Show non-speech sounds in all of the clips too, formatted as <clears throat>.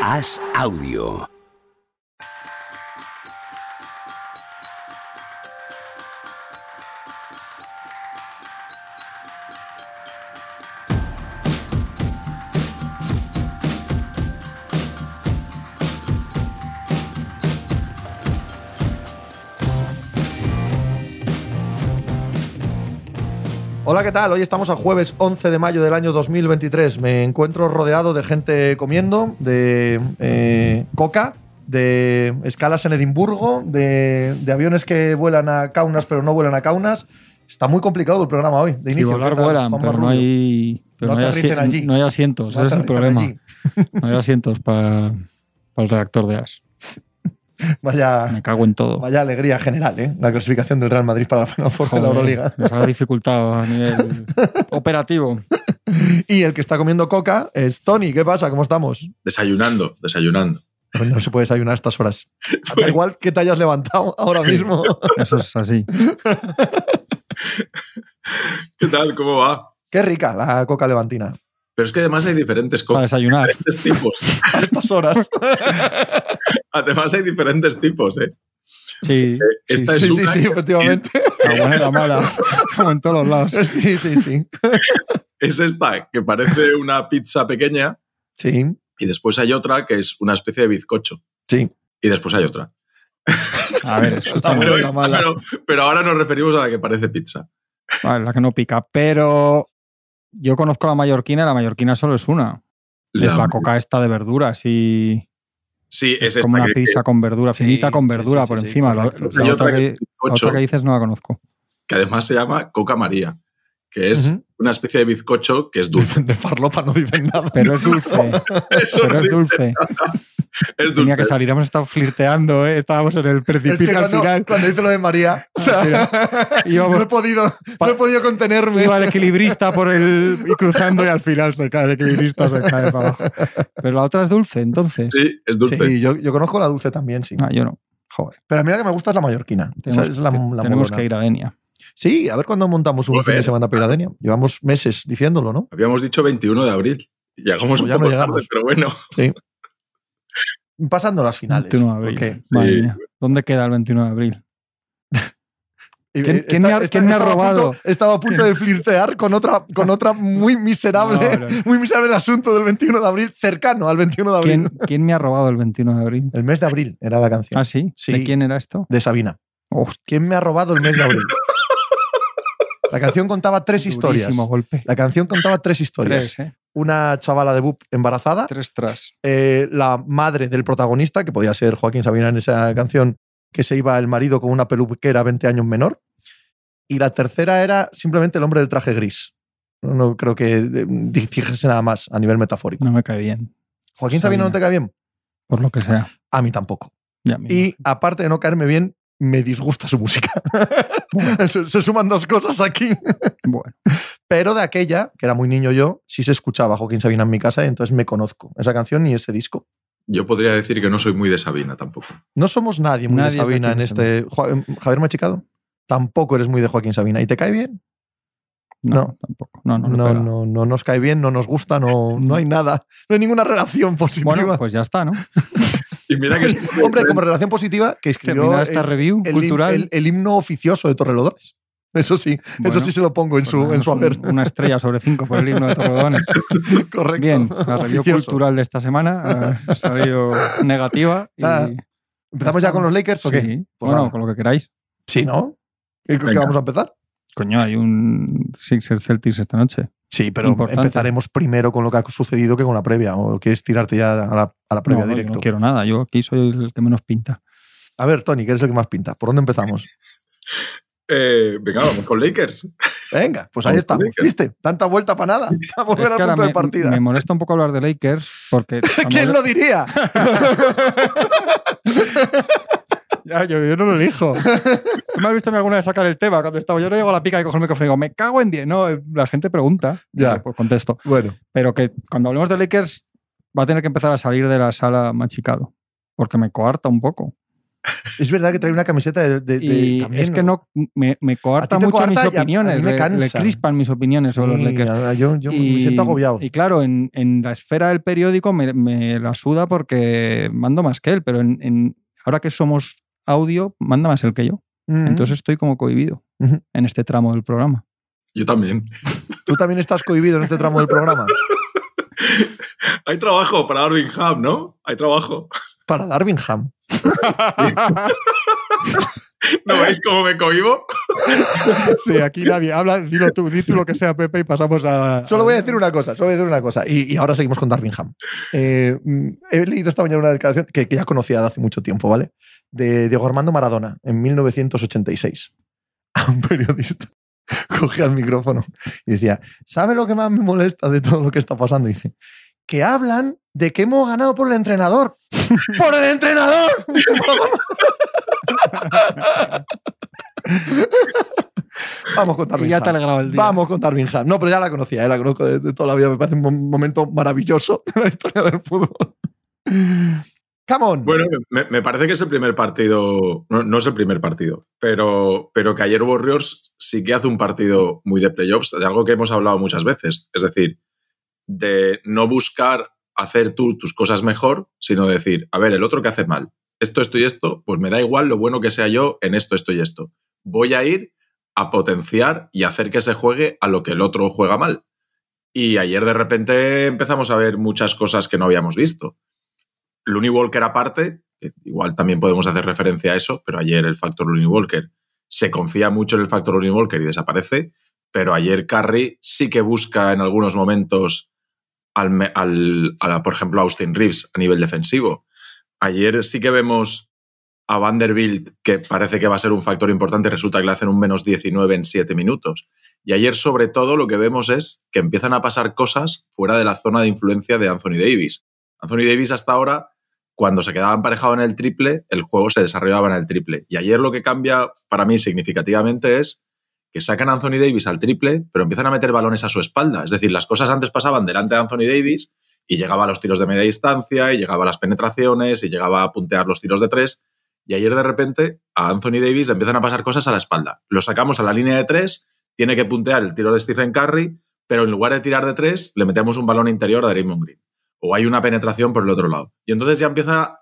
Haz audio. Hola, ¿qué tal? Hoy estamos a jueves 11 de mayo del año 2023. Me encuentro rodeado de gente comiendo, de eh, coca, de escalas en Edimburgo, de, de aviones que vuelan a Kaunas pero no vuelan a Kaunas. Está muy complicado el programa hoy, de inicio. volar ¿Qué tal, vuelan, pero no hay, pero No no, hay allí. no hay asientos. No ese es el problema. No hay asientos para el reactor de AS. <laughs> Vaya, Me cago en todo. vaya alegría general, ¿eh? La clasificación del Real Madrid para la Final Four de la Euroliga. nos ha dificultado a nivel <laughs> operativo. Y el que está comiendo coca es Tony. ¿Qué pasa? ¿Cómo estamos? Desayunando, desayunando. Pues no se puede desayunar a estas horas. Da <laughs> igual que te hayas levantado ahora mismo. Eso es así. ¿Qué tal? ¿Cómo va? Qué rica la coca levantina. Pero es que además hay diferentes Para cosas, desayunar. diferentes tipos. A estas horas. Además hay diferentes tipos, ¿eh? Sí. Esta sí, es sí, una sí, que efectivamente. La buena y la mala. <laughs> Como en todos los lados. Sí, sí, sí. es esta, que parece una pizza pequeña, Sí, y después hay otra que es una especie de bizcocho. sí. Y después hay otra. A ver, La escúchame. buena Pero, la esta- mala. pero- pero ahora nos referimos a la que parece pizza. Vale, la que no pica. Pero yo conozco la mallorquina y la mallorquina solo es una. Es la coca esta de verduras y Sí, es, como esta una que, pizza con verdura, Sí, finita con sí, verdura sí, por encima. La, otra, que que, es la bizcocho. otra que dices no la conozco. que además se llama Coca María, que es. Una especie de bizcocho que es dulce. De farlopa no dicen nada. Pero es dulce. <laughs> Eso pero no es dulce. Es Tenía que dulce. salir, hemos estado flirteando, ¿eh? estábamos en el Es precipicio que al cuando, final. cuando dice lo de María, o sea, Íbamos- no, he podido, no he podido contenerme. Iba el equilibrista por el <laughs> y cruzando y al final se cae el equilibrista, se cae para abajo. Pero la otra es dulce, entonces. Sí, es dulce. Sí, yo, yo conozco la dulce también, sí. Ah, yo no. Joder. Pero a mí la que me gusta es la mallorquina. Tenemos, es la, la tenemos que ir a Denia. Sí, a ver cuándo montamos un Joder. fin de semana para ir a Denia. Llevamos meses diciéndolo, ¿no? Habíamos dicho 21 de abril. Llegamos Pues un ya no poco llegamos. tarde, pero bueno. Sí. Pasando las finales. 21 de abril. Madre mía. ¿Dónde queda el 21 de abril? <laughs> Y, ¿Quién- eh, quién me ha- quién me ha estaba a punto- robado? estaba a punto de flirtear con otra, con <laughs> otra muy miserable, No, no. muy miserable el asunto del 21 de abril, cercano al 21 de abril. ¿Quién, quién me ha robado el 21 de abril? El mes de abril era la canción. ¿Ah, sí? Sí. ¿De quién era esto? De Sabina. Hostia, ¿Quién me ha robado el mes de abril? <laughs> La canción contaba tres historias. golpe. La canción contaba tres historias. Tres, ¿eh? Una chavala de BUP embarazada, Tres tras. eh, la madre del protagonista, que podía ser Joaquín Sabina en esa canción, que se iba el marido con una peluquera 20 años menor. Y la tercera era simplemente el hombre del traje gris. No, no creo que eh, dijese nada más a nivel metafórico. No me cae bien, ¿Joaquín Sabina no te cae bien? por lo que sea. A mí tampoco. Ya Y aparte de no caerme bien, me disgusta su música. <laughs> <laughs> se, se suman dos cosas aquí. Bueno, Pero de aquella, que era muy niño yo, sí se escuchaba Joaquín Sabina en mi casa y entonces me conozco esa canción y ese disco. Yo podría decir que no soy muy de Sabina tampoco. No somos nadie muy Nadie de es Sabina en Joaquín este. Joa- Javier Machicado, tampoco eres muy de Joaquín Sabina. ¿Y te cae bien? no, No. tampoco. No, no, No, no, no nos cae bien, no nos gusta, no, no hay nada. No hay ninguna relación positiva. Bueno, pues ya está, ¿no? <laughs> Y mira que es <laughs> Hombre, como relación positiva, que escribió esta el, review el cultural. el- el himno oficioso de Torrelodones. Eso sí, eso sí se lo pongo en Pues su, nada, en su haber. Una estrella sobre cinco por el himno de Torredones. <laughs> Correcto. Bien, la review Oficioso. cultural de esta semana ha salido negativa. Y ¿Empezamos ya con los Lakers o qué? Sí, Pues bueno, nada. con lo que queráis. Sí, ¿no? ¿Qué, vamos a empezar? Coño, hay un Sixers Celtics esta noche. Sí, pero Importante. empezaremos primero con lo que ha sucedido que con la previa. ¿O quieres tirarte ya a la, a la previa No, no, yo directo? no quiero nada. Yo aquí soy el que menos pinta. A ver, Tony, que eres el que más pinta. ¿Por dónde empezamos? <laughs> Eh, venga, vamos con Lakers. Venga, pues ahí estamos. Lakers. ¿Viste? Tanta vuelta para nada. A volver Es al que punto de me, partida. me molesta un poco hablar de Lakers porque. <laughs> ¿Quién lo diría? <laughs> Ya, yo, yo no lo elijo. <laughs> ¿Tú me has visto alguna vez sacar el tema cuando estaba? Yo no llego a la pica y cojo el micrófono y digo, me cago en 10. No, eh, la gente pregunta. Ya. eh, Por contexto. bueno, Pero que cuando hablemos de Lakers va a tener que empezar a salir de la sala machicado. Porque me coarta un poco. Es verdad que trae una camiseta de. de- de- Y también, es que no me, me coarta mucho mis coarta y a- a opiniones, me le- le, crispan mis opiniones sobre los Lakers. yo yo me siento agobiado. Y claro, en, en la esfera del periódico me, me la suda porque mando más que él, pero en, en- ahora que somos audio, manda más él que yo. Mm. Entonces estoy como cohibido en este tramo del programa. Yo también. Tú también estás cohibido en este tramo del programa. <laughs> Hay trabajo para Darvingham, ¿no? Hay trabajo. Para Darvingham. <laughs> ¿No veis cómo me cohibo? <laughs> sí, aquí nadie habla, dilo tú, di tú lo que sea, Pepe, y pasamos a. Solo voy a decir una cosa, solo voy a decir una cosa. Y, y ahora seguimos con Darvingham. Eh, mm, he leído esta mañana una declaración que, que ya conocía de hace mucho tiempo, ¿vale? De Diego Armando Maradona, en 1986. A <laughs> un periodista <laughs> cogía el micrófono y decía, ¿sabe lo que más me molesta de todo lo que está pasando? Y dice, que hablan de que hemos ganado por el entrenador. <laughs> ¡Por el entrenador! Vamos con Y Darvingham. ya te el día. Vamos con Darvingham. No, pero ya la conocía, eh, la conozco de, de toda la vida. Me parece un mo- momento maravilloso de la historia del fútbol. Bueno, me, parece que es el primer partido, no, no es el primer partido, pero, pero que ayer Warriors sí que hace un partido muy de playoffs, de algo que hemos hablado muchas veces. Es decir, de no buscar hacer tú tus cosas mejor, sino decir, a ver, el otro que hace mal, esto, esto y esto, pues me da igual lo bueno que sea yo en esto, esto y esto. Voy a ir a potenciar y hacer que se juegue a lo que el otro juega mal. Y ayer de repente empezamos a ver muchas cosas que no habíamos visto. Looney Walker aparte, igual también podemos hacer referencia a eso, pero ayer el factor Looney Walker se confía mucho en el factor Looney Walker y desaparece, pero ayer Curry sí que busca en algunos momentos al, al- por ejemplo, a Austin Reeves a nivel defensivo. Ayer sí que vemos a Vanderbilt, que parece que va a ser un factor importante, resulta que le hacen un menos 19 en 7 minutos. Y ayer, sobre todo, lo que vemos es que empiezan a pasar cosas fuera de la zona de influencia de Anthony Davis. Anthony Davis hasta ahora, cuando se quedaba emparejado en el triple, el juego se desarrollaba en el triple. Y ayer lo que cambia para mí significativamente es que sacan a Anthony Davis al triple, pero empiezan a meter balones a su espalda. Es decir, las cosas antes pasaban delante de Anthony Davis y llegaba a los tiros de media distancia y llegaba a las penetraciones y llegaba a puntear los tiros de tres. Y ayer de repente a Anthony Davis le empiezan a pasar cosas a la espalda. Lo sacamos a la línea de tres, tiene que puntear el tiro de Stephen Curry, pero en lugar de tirar de tres, le metemos un balón interior a Draymond Green. O hay una penetración por el otro lado. Y entonces ya empieza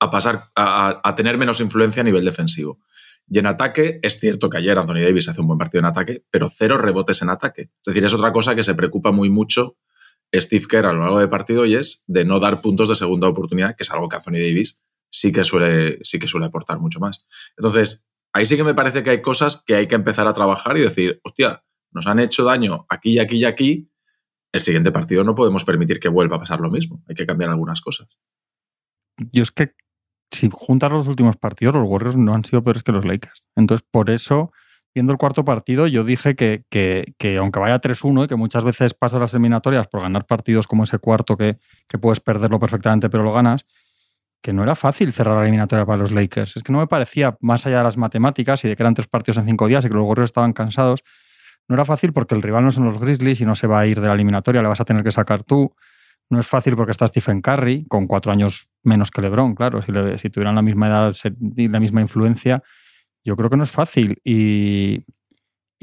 a pasar a, tener menos influencia a nivel defensivo. Y en ataque, es cierto que ayer Anthony Davis hace un buen partido en ataque, pero cero rebotes en ataque. Es decir, es otra cosa que se preocupa muy mucho Steve Kerr a lo largo del partido y es de no dar puntos de segunda oportunidad, que es algo que Anthony Davis sí que suele, sí que suele aportar mucho más. Entonces, ahí sí que me parece que hay cosas que hay que empezar a trabajar y decir, hostia, nos han hecho daño aquí y aquí y aquí, el siguiente partido no podemos permitir que vuelva a pasar lo mismo. Hay que cambiar algunas cosas. Yo es que si juntas los últimos partidos, los Warriors no han sido peores que los Lakers. Entonces, por eso, viendo el cuarto partido, yo dije que, que- que aunque vaya 3-1 y que muchas veces pasas las eliminatorias por ganar partidos como ese cuarto que, que puedes perderlo perfectamente, pero lo ganas, que no era fácil cerrar la eliminatoria para los Lakers. Es que no me parecía, más allá de las matemáticas y de que eran tres partidos en cinco días y que los Warriors estaban cansados, no era fácil porque el rival no son los Grizzlies y no se va a ir de la eliminatoria, le vas a tener que sacar tú. No es fácil porque está Stephen Curry, con cuatro años menos que LeBron, claro. Si, tuvieran la misma edad y la misma influencia, yo creo que no es fácil. Y,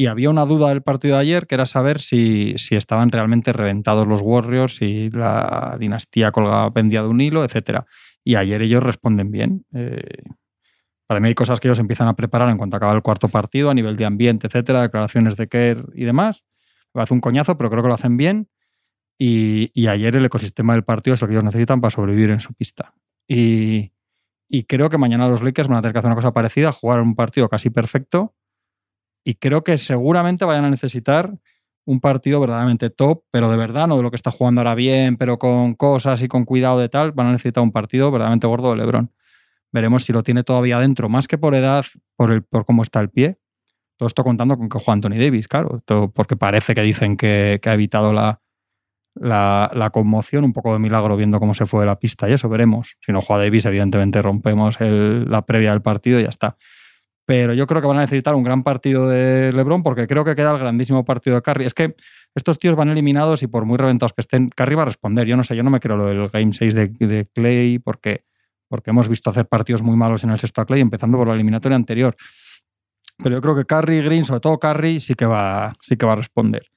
había una duda del partido de ayer, que era saber si, si estaban realmente reventados los Warriors, si la dinastía colgaba pendía de un hilo, etcétera. Y ayer ellos responden bien. Eh, para mí hay cosas que ellos empiezan a preparar en cuanto acaba el cuarto partido, a nivel de ambiente, etcétera, declaraciones de Kerr y demás. Me hace un coñazo, pero creo que lo hacen bien. Y, ayer el ecosistema del partido es lo que ellos necesitan para sobrevivir en su pista. Y, y creo que mañana los Lakers van a tener que hacer una cosa parecida, jugar un partido casi perfecto. Y creo que seguramente vayan a necesitar un partido verdaderamente top, pero de verdad, no de lo que está jugando ahora bien, pero con cosas y con cuidado de tal, van a necesitar un partido verdaderamente gordo de Lebron. Veremos si lo tiene todavía dentro, más que por edad, por, el, por cómo está el pie. Todo esto contando con que juega Anthony Davis, claro, porque parece que dicen que, ha evitado la, la, conmoción, un poco de milagro viendo cómo se fue de la pista y eso veremos. Si no juega Davis, evidentemente rompemos la previa del partido y ya está. Pero yo creo que van a necesitar un gran partido de LeBron porque creo que queda el grandísimo partido de Curry. Es que estos tíos van eliminados y por muy reventados que estén, Curry va a responder. Yo no sé, yo no me creo lo del Game 6 de, de Clay porque, porque hemos visto hacer partidos muy malos en el sexto a Clay, empezando por la eliminatoria anterior. Pero yo creo que Curry, Green, sobre todo Curry, sí que va, sí que va a responder.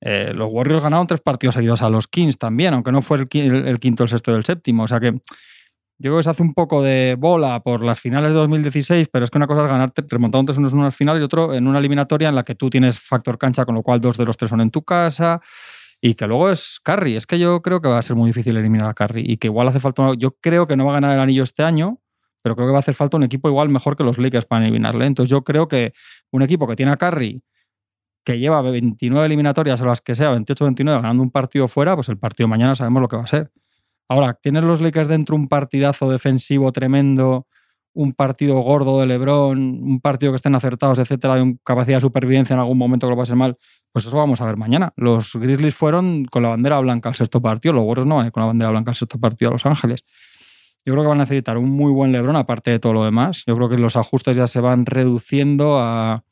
Eh, los Warriors ganaron tres partidos seguidos a los Kings también, aunque no fue el, el quinto, el sexto y el séptimo. O sea que yo creo que se hace un poco de bola por las finales de 2016, pero es que una cosa es ganar remontando tres unos en una final y otro en una eliminatoria en la que tú tienes factor cancha, con lo cual dos de los tres son en tu casa y que luego es Curry. Es que yo creo que va a ser muy difícil eliminar a Curry y que igual hace falta. Yo creo que no va a ganar el anillo este año, pero creo que va a hacer falta un equipo igual mejor que los Lakers para eliminarle. Entonces yo creo que un equipo que tiene a Curry que lleva 29 eliminatorias o las que sea, 28-29, ganando un partido fuera, pues el partido de mañana sabemos lo que va a ser. Ahora, ¿tienen los Lakers dentro un partidazo defensivo tremendo, un partido gordo de LeBron, un partido que estén acertados, etcétera, de capacidad de supervivencia en algún momento que lo pase mal? Pues eso vamos a ver mañana. Los Grizzlies fueron con la bandera blanca al sexto partido, los Warriors no van con la bandera blanca al sexto partido a Los Ángeles. Yo creo que van a necesitar un muy buen LeBron, aparte de todo lo demás. Yo creo que los ajustes ya se van reduciendo a,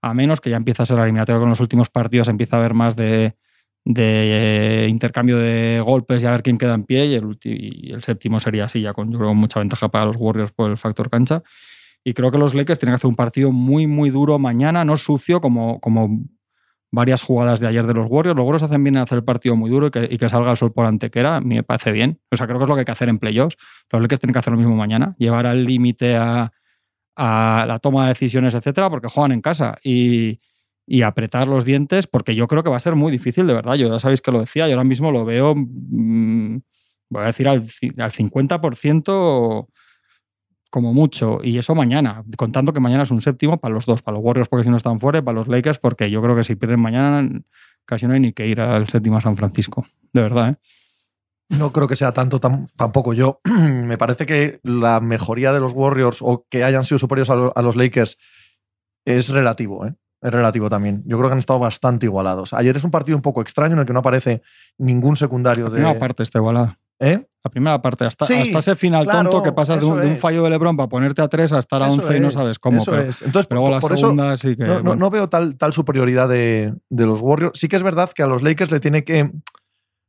a menos que ya empieza a ser eliminatorio con los últimos partidos, empieza a haber más de, de eh, intercambio de golpes y a ver quién queda en pie y el, y el séptimo sería así, ya con yo creo, mucha ventaja para los Warriors por el factor cancha. Y creo que los Lakers tienen que hacer un partido muy, muy duro mañana, no sucio como, como varias jugadas de ayer de los Warriors. Los Warriors hacen bien en hacer el partido muy duro y que, y que salga el sol por antequera. A mí me parece bien. O sea, creo que es lo que hay que hacer en playoffs. Los Lakers tienen que hacer lo mismo mañana, llevar al límite a, a la toma de decisiones, etcétera, porque juegan en casa. Y, y apretar los dientes, porque yo creo que va a ser muy difícil, de verdad. Yo ya sabéis que lo decía, yo ahora mismo lo veo, mmm, voy a decir al, al 50% como mucho, y eso mañana, contando que mañana es un séptimo para los dos, para los Warriors porque si no están fuera, y para los Lakers porque yo creo que si pierden mañana casi no hay ni que ir al séptimo a San Francisco, de verdad. ¿eh? No creo que sea tanto tampoco yo. <clears throat> Me parece que la mejoría de los Warriors o que hayan sido superiores a, lo, a los Lakers es relativo. ¿eh? es relativo también. Yo creo que han estado bastante igualados. Ayer es un partido un poco extraño en el que no aparece ningún secundario de. La primera parte está igualada. ¿Eh? La primera parte, hasta, sí, hasta ese final claro, tonto que pasas de un, de un, fallo de Lebron para ponerte a tres a estar a eso 11 es, y no sabes cómo. Eso pero, es. Entonces, pero por, la por segunda eso sí que. no, no, veo tal, tal superioridad de, de, los Warriors. Sí que es verdad que a los Lakers le tiene que. O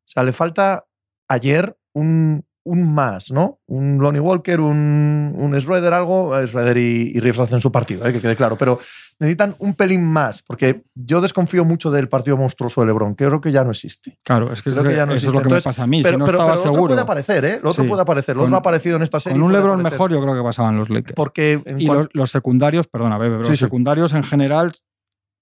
sea, le falta ayer un, un más, ¿no? Un Lonnie Walker, un, un Schroeder, algo. Schroeder y, y Reeves hacen su partido, ¿eh? que quede claro. Pero necesitan un pelín más, porque yo desconfío mucho del partido monstruoso de LeBron, que creo que ya no existe. Claro, es que, eso, que ya no eso es lo que Entonces, me pasa a mí. Pero, si no pero, estaba pero lo otro seguro. puede aparecer, ¿eh? Lo otro Sí. puede aparecer. Lo otro Con- ha aparecido en esta serie. Con un LeBron aparecer. mejor, yo creo que pasaban los Lakers. Porque en Y los, los secundarios, perdona, Bebe, pero Sí, los sí. secundarios en general,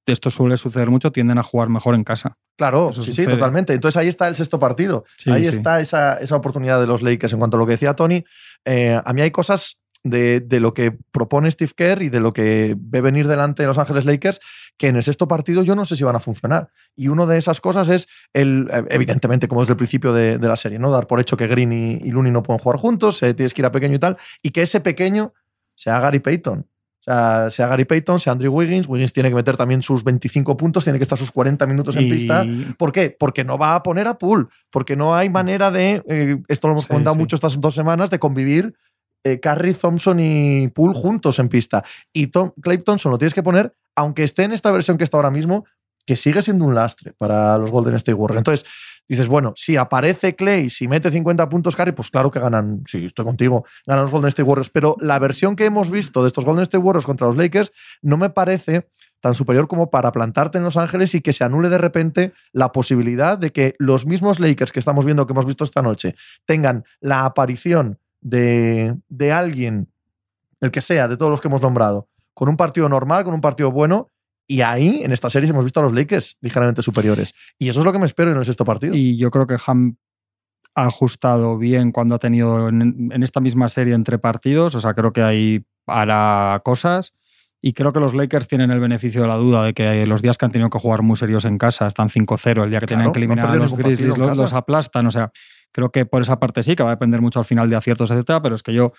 esto suele suceder mucho, tienden a jugar mejor en casa. Claro, Eso sí, totalmente. Entonces ahí está el sexto partido. Sí, ahí sí. está esa, esa oportunidad de los Lakers. En cuanto a lo que decía Tony, eh, a mí hay cosas de, de lo que propone Steve Kerr y de lo que ve venir delante de Los Ángeles Lakers que en el sexto partido yo no sé si van a funcionar. Y una de esas cosas es, el, evidentemente, como desde el principio de, de la serie, ¿no? dar por hecho que Green y, y Looney no pueden jugar juntos, eh, tienes que ir a pequeño y tal, y que ese pequeño sea Gary Payton. O sea, sea Gary Payton, sea Andrew Wiggins. Wiggins tiene que meter también sus 25 puntos, tiene que estar sus 40 minutos en Y- pista. ¿Por qué? Porque no va a poner a Pool, porque no hay manera de, eh, esto lo hemos Sí, comentado sí. mucho estas dos semanas, de convivir eh, Curry, Thompson y Pool juntos en pista. Y Tom, Clay Thompson lo tienes que poner, aunque esté en esta versión que está ahora mismo, que sigue siendo un lastre para los Golden State Warriors. Entonces, dices, bueno, si aparece Clay, si mete 50 puntos Curry, pues claro que ganan, sí, estoy contigo, ganan los Golden State Warriors. Pero la versión que hemos visto de estos Golden State Warriors contra los Lakers no me parece tan superior como para plantarte en Los Ángeles y que se anule de repente la posibilidad de que los mismos Lakers que estamos viendo, que hemos visto esta noche, tengan la aparición de, de alguien, el que sea, de todos los que hemos nombrado, con un partido normal, con un partido bueno. Y ahí, en esta serie, hemos visto a los Lakers ligeramente superiores. Y eso es lo que me espero en el sexto partido. Y yo creo que Ham ha ajustado bien cuando ha tenido en, en esta misma serie entre partidos. O sea, creo que ahí hará cosas. Y creo que los Lakers tienen el beneficio de la duda de que los días que han tenido que jugar muy serios en casa están 5-0. El día que Claro, tenían que no eliminar a perdieron los Grizzlies los, los aplastan. O sea, creo que por esa parte sí, que va a depender mucho al final de aciertos, etcétera. Pero es que yo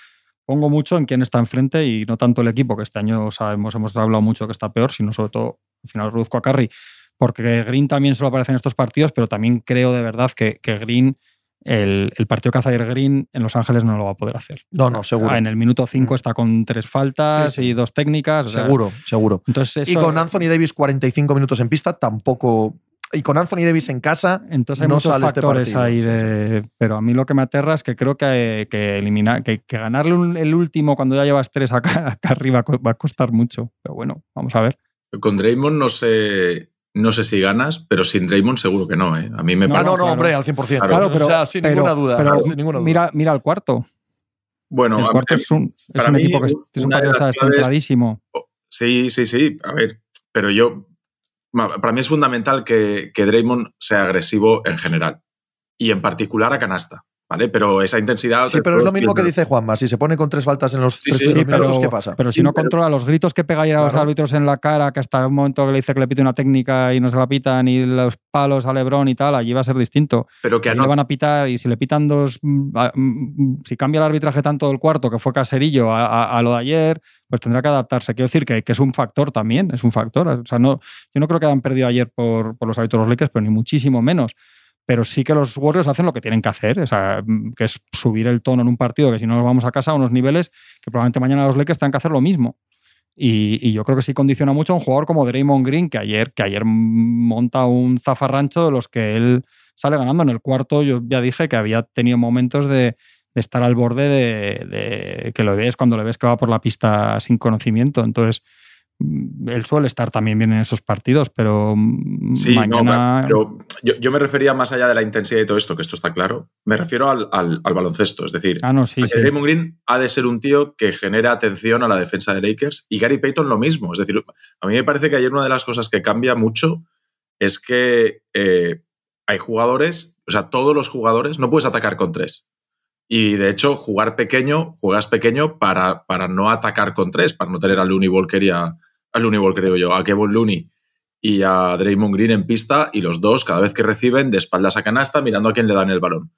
pongo mucho en quién está enfrente y no tanto el equipo, que este año sabemos, hemos hablado mucho que está peor, sino sobre todo, al final reduzco a Curry, porque Green también solo aparece en estos partidos, pero también creo de verdad que, que Green, el, el partido que hace ayer Green en Los Ángeles no lo va a poder hacer. No, no, seguro. Ah, en el minuto 5 Mm. está con tres faltas Sí, sí. y dos técnicas. o sea, seguro, seguro. Entonces, Y con Anthony Davis 45 minutos en pista tampoco y con Anthony Davis en casa. Entonces hay no muchos sale este factores ahí de. Pero a mí lo que me aterra es que creo que, que eliminar, que, que ganarle un- el último cuando ya llevas tres acá, <laughs> acá arriba va a costar mucho. Pero bueno, vamos a ver. Con Draymond no sé, no sé si ganas, pero sin Draymond seguro que no. ¿eh? A mí me No, ah, parece- no, no, claro. hombre, al 100%. Claro, Claro, pero, o sea, sin pero- ninguna duda. pero sin ninguna duda. Mira, mira el cuarto. Bueno, el a cuarto ver, es un, es para un mí, equipo que es, un partido que está descentradísimo. Sí, sí, sí. A ver, pero yo. Para mí es fundamental que, que Draymond sea agresivo en general. Y en particular a canasta. ¿Vale? Pero esa intensidad. Sí, pero es lo mismo que dice Juanma. Si se pone con tres faltas en los Sí, tres sí, primeros Sí, pero, minutos, ¿qué pasa? pero Sí, si no pero- controla los gritos que pega ayer a los Claro. árbitros en la cara, que hasta un momento que le dice que le pite una técnica y no se la pitan, y los palos a Lebron y tal, allí va a ser distinto. Pero que no- le van a pitar y si le pitan dos, mm, mm, si cambia el arbitraje tanto del cuarto, que fue caserillo, a, a- a lo de ayer, pues tendrá que adaptarse. Quiero decir que, que es un factor también, es un factor. O sea, no, yo no creo que hayan perdido ayer por, por los árbitros de los Lakers, pero ni muchísimo menos. Pero sí que los Warriors hacen lo que tienen que hacer, o sea, mm, que es subir el tono en un partido que si no nos vamos a casa a unos niveles que probablemente mañana los Lakers tengan que hacer lo mismo. Y, y yo creo que sí condiciona mucho a un jugador como Draymond Green, que ayer, que ayer monta un zafarrancho de los que él sale ganando. En el cuarto yo ya dije que había tenido momentos de, de estar al borde de, de que lo ves cuando le ves que va por la pista sin conocimiento. Entonces, mm, él suele estar también bien en esos partidos, pero mm, Sí, no, mañana... pero yo, yo me refería más allá de la intensidad y todo esto, que esto está claro. Me refiero al, al- al baloncesto. Es decir, ah, no, sí, que sí. Draymond Green ha de ser un tío que genera atención a la defensa de Lakers y Gary Payton lo mismo. Es decir, a mí me parece que ayer una de las cosas que cambia mucho es que eh, hay jugadores, o sea, todos los jugadores, no puedes atacar con tres. Y de hecho, jugar pequeño, juegas pequeño para, para no atacar con tres, para no tener a Looney Walker y a, Looney Walker, digo yo, a Kevin Looney y a Draymond Green en pista y los dos, cada vez que reciben, de espaldas a canasta, mirando a quién le dan el balón.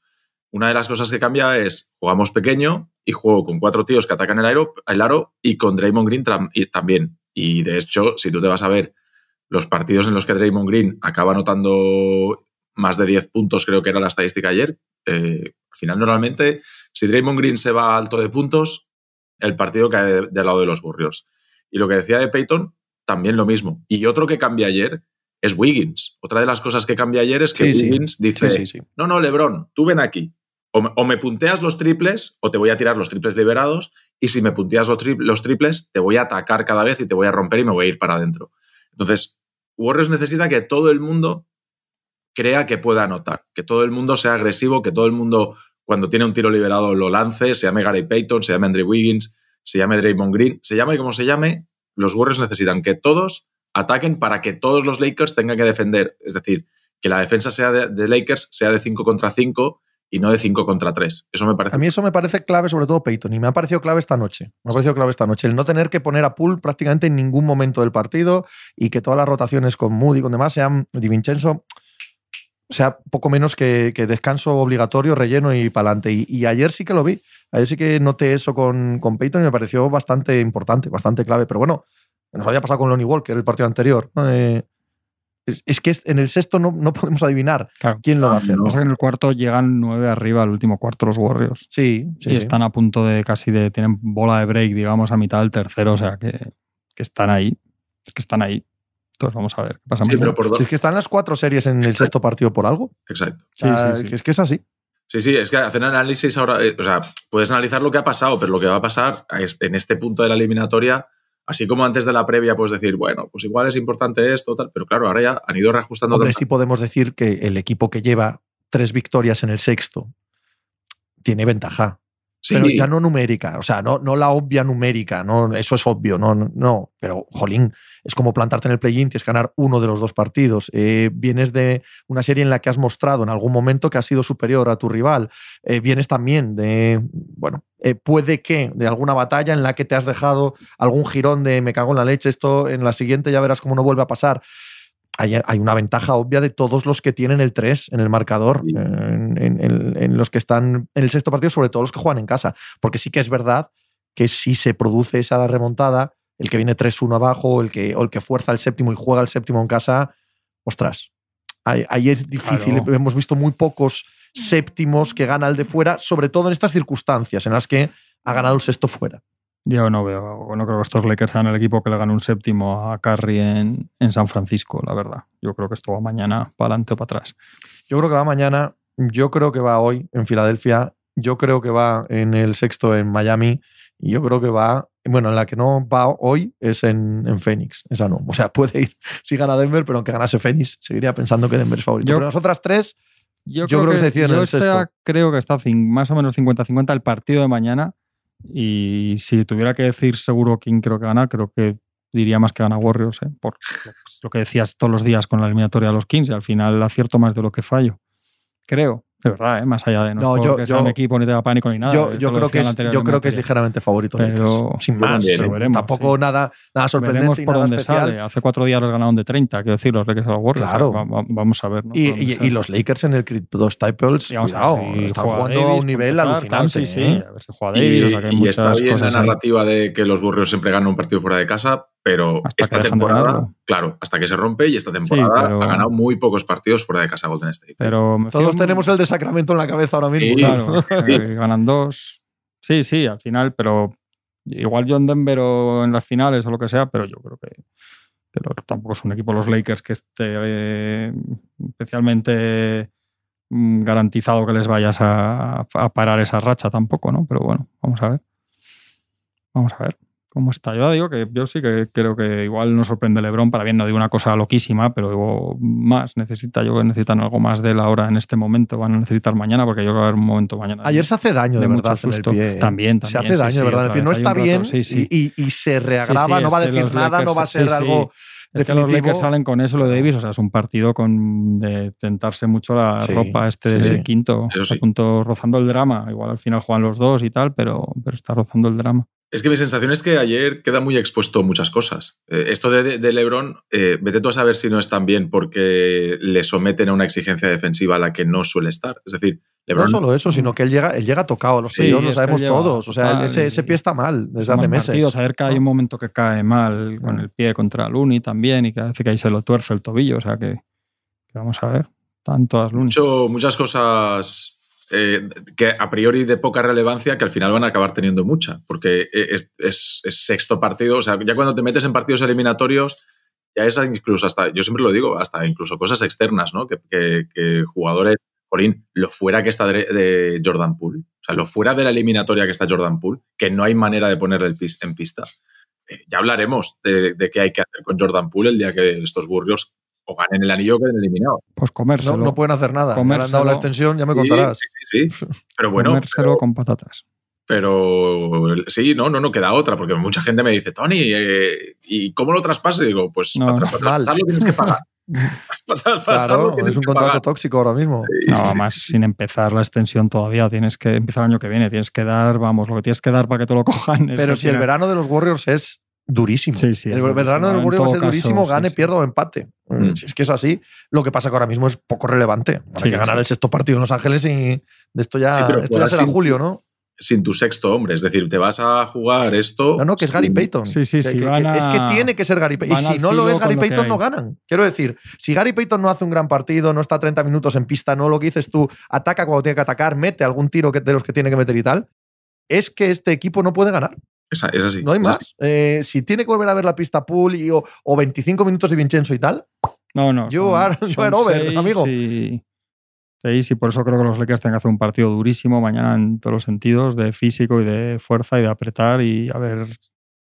Una de las cosas que cambia es jugamos pequeño y juego con cuatro tíos que atacan el aro, el aro y con Draymond Green y también. Y de hecho, si tú te vas a ver los partidos en los que Draymond Green acaba anotando más de 10 puntos, creo que era la estadística ayer, eh, al final normalmente, si Draymond Green se va alto de puntos, el partido cae de- del lado de los Warriors. Y lo que decía de Peyton, también lo mismo. Y otro que cambia ayer es Wiggins. Otra de las cosas que cambia ayer es que Sí. Wiggins dice, Sí, sí, sí. no, no, Lebron, tú ven aquí. O me, o me punteas los triples o te voy a tirar los triples liberados y si me punteas los, tri- los triples te voy a atacar cada vez y te voy a romper y me voy a ir para adentro. Entonces, Warriors necesita que todo el mundo crea que pueda anotar, que todo el mundo sea agresivo, que todo el mundo cuando tiene un tiro liberado lo lance, se llame Gary Payton, se llame Andrew Wiggins, se llame Draymond Green, se llame como se llame, los Warriors necesitan que todos ataquen para que todos los Lakers tengan que defender. Es decir, que la defensa sea de, Lakers sea de 5 contra 5 y no de 5 contra 3. Eso me parece A mí eso me parece clave, sobre todo Peyton, y me ha parecido clave esta noche. Me ha parecido clave esta noche. El no tener que poner a Pool prácticamente en ningún momento del partido y que todas las rotaciones con Moody y con demás sean Di Vincenzo sea poco menos que, que descanso obligatorio, relleno y pa'lante. Y, y ayer sí que lo vi. Ayer sí que noté eso con, con Peyton y me pareció bastante importante, bastante clave. Pero bueno, nos había pasado con Lonnie Walker el partido anterior. ¿no? Eh, es, es que en el sexto no, no podemos adivinar Claro. quién lo va a Ah, hacer. Lo que pasa es que en el cuarto llegan nueve arriba al último cuarto los Warriors. Sí, sí, y sí. están a punto de casi de. Tienen bola de break, digamos, a mitad del tercero. O sea que, que están ahí. Es que están ahí. Entonces vamos a ver qué pasa Sí, pero por dos. Si es que están las cuatro series en el sexto partido por algo. Exacto. O sea, Sí, sí, es que es así. Sí, sí, es que hacer análisis ahora, eh, o sea, puedes analizar lo que ha pasado, pero lo que va a pasar es- en este punto de la eliminatoria, así como antes de la previa, puedes decir, bueno, pues igual es importante esto, tal, pero claro, ahora ya han ido reajustando. Hombre, sí podemos decir que el equipo que lleva tres victorias en el sexto tiene ventaja. Pero ya no numérica, o sea, no, no la obvia numérica, no, eso es obvio, no, no, no. pero jolín, es como plantarte en el play-in, tienes que ganar uno de los dos partidos. Eh, vienes de una serie en la que has mostrado en algún momento que has sido superior a tu rival. Eh, vienes también de, bueno, eh, puede que de alguna batalla en la que te has dejado algún girón de me cago en la leche, esto en la siguiente ya verás cómo no vuelve a pasar. Hay, hay una ventaja obvia de todos los que tienen el 3 en el marcador, Sí. en, en- en- en los que están en el sexto partido, sobre todo los que juegan en casa. Porque sí que es verdad que si se produce esa remontada, el que viene 3-1 abajo, el que, o el que fuerza el séptimo y juega el séptimo en casa, ostras, ahí, ahí es difícil. Claro. Hemos visto muy pocos séptimos que gana el de fuera, sobre todo en estas circunstancias en las que ha ganado el sexto fuera. Yo no veo, no creo que estos Lakers sean el equipo que le gane un séptimo a Curry en, en San Francisco, la verdad. Yo creo que esto va mañana para adelante o para atrás. Yo creo que va mañana, yo creo que va hoy en Filadelfia, yo creo que va en el sexto en Miami y yo creo que va, bueno, en la que no va hoy es en, en Phoenix, esa no. O sea, <laughs> puede ir si gana Denver, pero aunque ganase Phoenix, seguiría pensando que Denver es favorito. Yo- pero las otras tres, Yo, Yo creo que se decide en el sexto. creo que está más o menos 50-50 el partido de mañana. Y si tuviera que decir seguro quién creo que gana, creo que diría más que gana Warriors, ¿eh? por lo- que decías todos los días con la eliminatoria de los Kings. y al final acierto más de lo que fallo. Creo, de verdad, ¿eh? más allá de no, No, yo- porque sea yo- un equipo ni tenga pánico ni nada. yo, eh, yo te creo que es, yo creo que es eliminatoria. ligeramente favorito. Pero- Lakers, sin más. lo veremos, Tampoco sí. nada, nada sorprendente Veremos y por nada dónde especial. sale. Hace cuatro días les ganaron de 30, quiero decir, los Lakers a los Warriors. Claro. O sea, va- va- vamos a ver. ¿no? Y, y- los Lakers en el Crypto Staples, Y vamos a cuidado, ver si están juega jugando a un nivel claro, alucinante. Sí, sí, ¿eh? a ver si juega Y, Davis, o sea, que hay y está bien la narrativa de que los Warriors siempre ganan un partido fuera de casa, pero Hasta que esta temporada, claro, hasta que se rompe y esta temporada pero- ha ganado muy pocos partidos fuera de casa Golden State. Pero me Todos fío- tenemos el de Sacramento en la cabeza ahora mismo. Sí, Claro, <laughs> eh, ganan dos. Sí, sí, al final, pero igual yo en Denver o en las finales o lo que sea, pero yo creo que, que lo- tampoco es un equipo los Lakers que esté eh, especialmente mm, garantizado que les vayas a, a parar esa racha tampoco, ¿no? Pero bueno, vamos a ver. Vamos a ver cómo está. Yo digo que yo sí que creo que igual no sorprende LeBron, para bien no digo una cosa loquísima, pero digo, más necesita, yo creo que necesitan algo más de él ahora en este momento, van a necesitar mañana, porque yo creo que va a haber un momento mañana. Ayer se hace daño de, de mucho verdad en el pie. ¿eh? También, Se también, hace sí, daño sí, de verdad el pie. No está bien sí, sí. Y, se reagrava, Sí, sí, no va a decir nada, no va a ser sí, sí. algo Es que los. Lakers salen con eso, lo de Davis, o sea, es un partido con de tentarse mucho la Sí, ropa este sí, de sí. quinto, Eso sí. a punto rozando el drama. Igual al final juegan los dos y tal, pero, pero está rozando el drama. Es que mi sensación es que ayer queda muy expuesto muchas cosas. Eh, esto de, de LeBron, eh, vete tú a saber si no es tan bien porque le someten a una exigencia defensiva a la que no suele estar. Es decir, No LeBron solo eso, sino que él llega, él llega tocado Sí, lo es que sabemos lleva todos. O sea, ese, ese pie está mal desde hace meses. partidos, ayer que hay ¿no? un momento que cae mal con Mm. el pie contra Looney también y que hace que ahí se lo tuerce el tobillo, o sea que, que vamos a ver. Están todas Looney. mucho- muchas cosas eh, que a priori de poca relevancia que al final van a acabar teniendo mucha, porque es, es- sexto partido, o sea, ya cuando te metes en partidos eliminatorios, ya es incluso hasta, yo siempre lo digo, hasta incluso cosas externas, ¿no? Que, que- que jugadores, Jolín, lo fuera que está de, de Jordan Poole, o sea, lo fuera de la eliminatoria que está Jordan Poole, que no hay manera de ponerle el pis- en pista. Eh, ya hablaremos de, de qué hay que hacer con Jordan Poole el día que estos Burrios o ganen el anillo o queden eliminados. Pues comérselo. No, no pueden hacer nada. Me han dado la Comérselo. extensión, ya me Sí, contarás. Sí, sí, sí. Pero bueno, comérselo pero, con patatas. pero sí, no, no, no queda otra, porque mucha gente me dice, Tony, eh, ¿y cómo lo traspase? Y digo, pues No, para, traspasarlo tienes que pagar. <laughs> para Claro, tienes es un contrato pagar. tóxico ahora mismo. Sí, No, sí, sí. además, sin empezar la extensión todavía, tienes que empezar el año que viene, tienes que dar, vamos, lo que tienes que dar para que te lo <laughs> cojan. Pero si el verano de los Warriors es durísimo. Sí, sí, el verano durísimo. de los En Warriors todo es durísimo, caso, gane, sí, sí. pierda o empate. Mm. Si es que es así. Lo que pasa que ahora mismo es poco relevante. Hay Sí, que ganar el sexto partido en Los Ángeles y de esto ya, Sí, pero esto ya juegas será sin- julio, ¿no? Sin tu sexto hombre, es decir, te vas a jugar esto. No, no, que es Gary Payton. Sí, sí, Que- sí, que- van que- a- Es que tiene que ser Gary Payton. Y si no lo es Gary Payton, no ganan. Quiero decir, si Gary Payton no hace un gran partido, no está 30 minutos en pista, no lo que dices tú, ataca cuando tiene que atacar, mete algún tiro que, de los que tiene que meter y tal, es que este equipo no puede ganar. Es, es así. No hay más. Eh, si tiene que volver a ver la pista pool y, o, o 25 minutos de Vincenzo y tal, No, no. You son- are- you are over, seis amigo. Y, seis, y por eso creo que los Lakers tienen que hacer un partido durísimo mañana en todos los sentidos, de físico y de fuerza y de apretar y a ver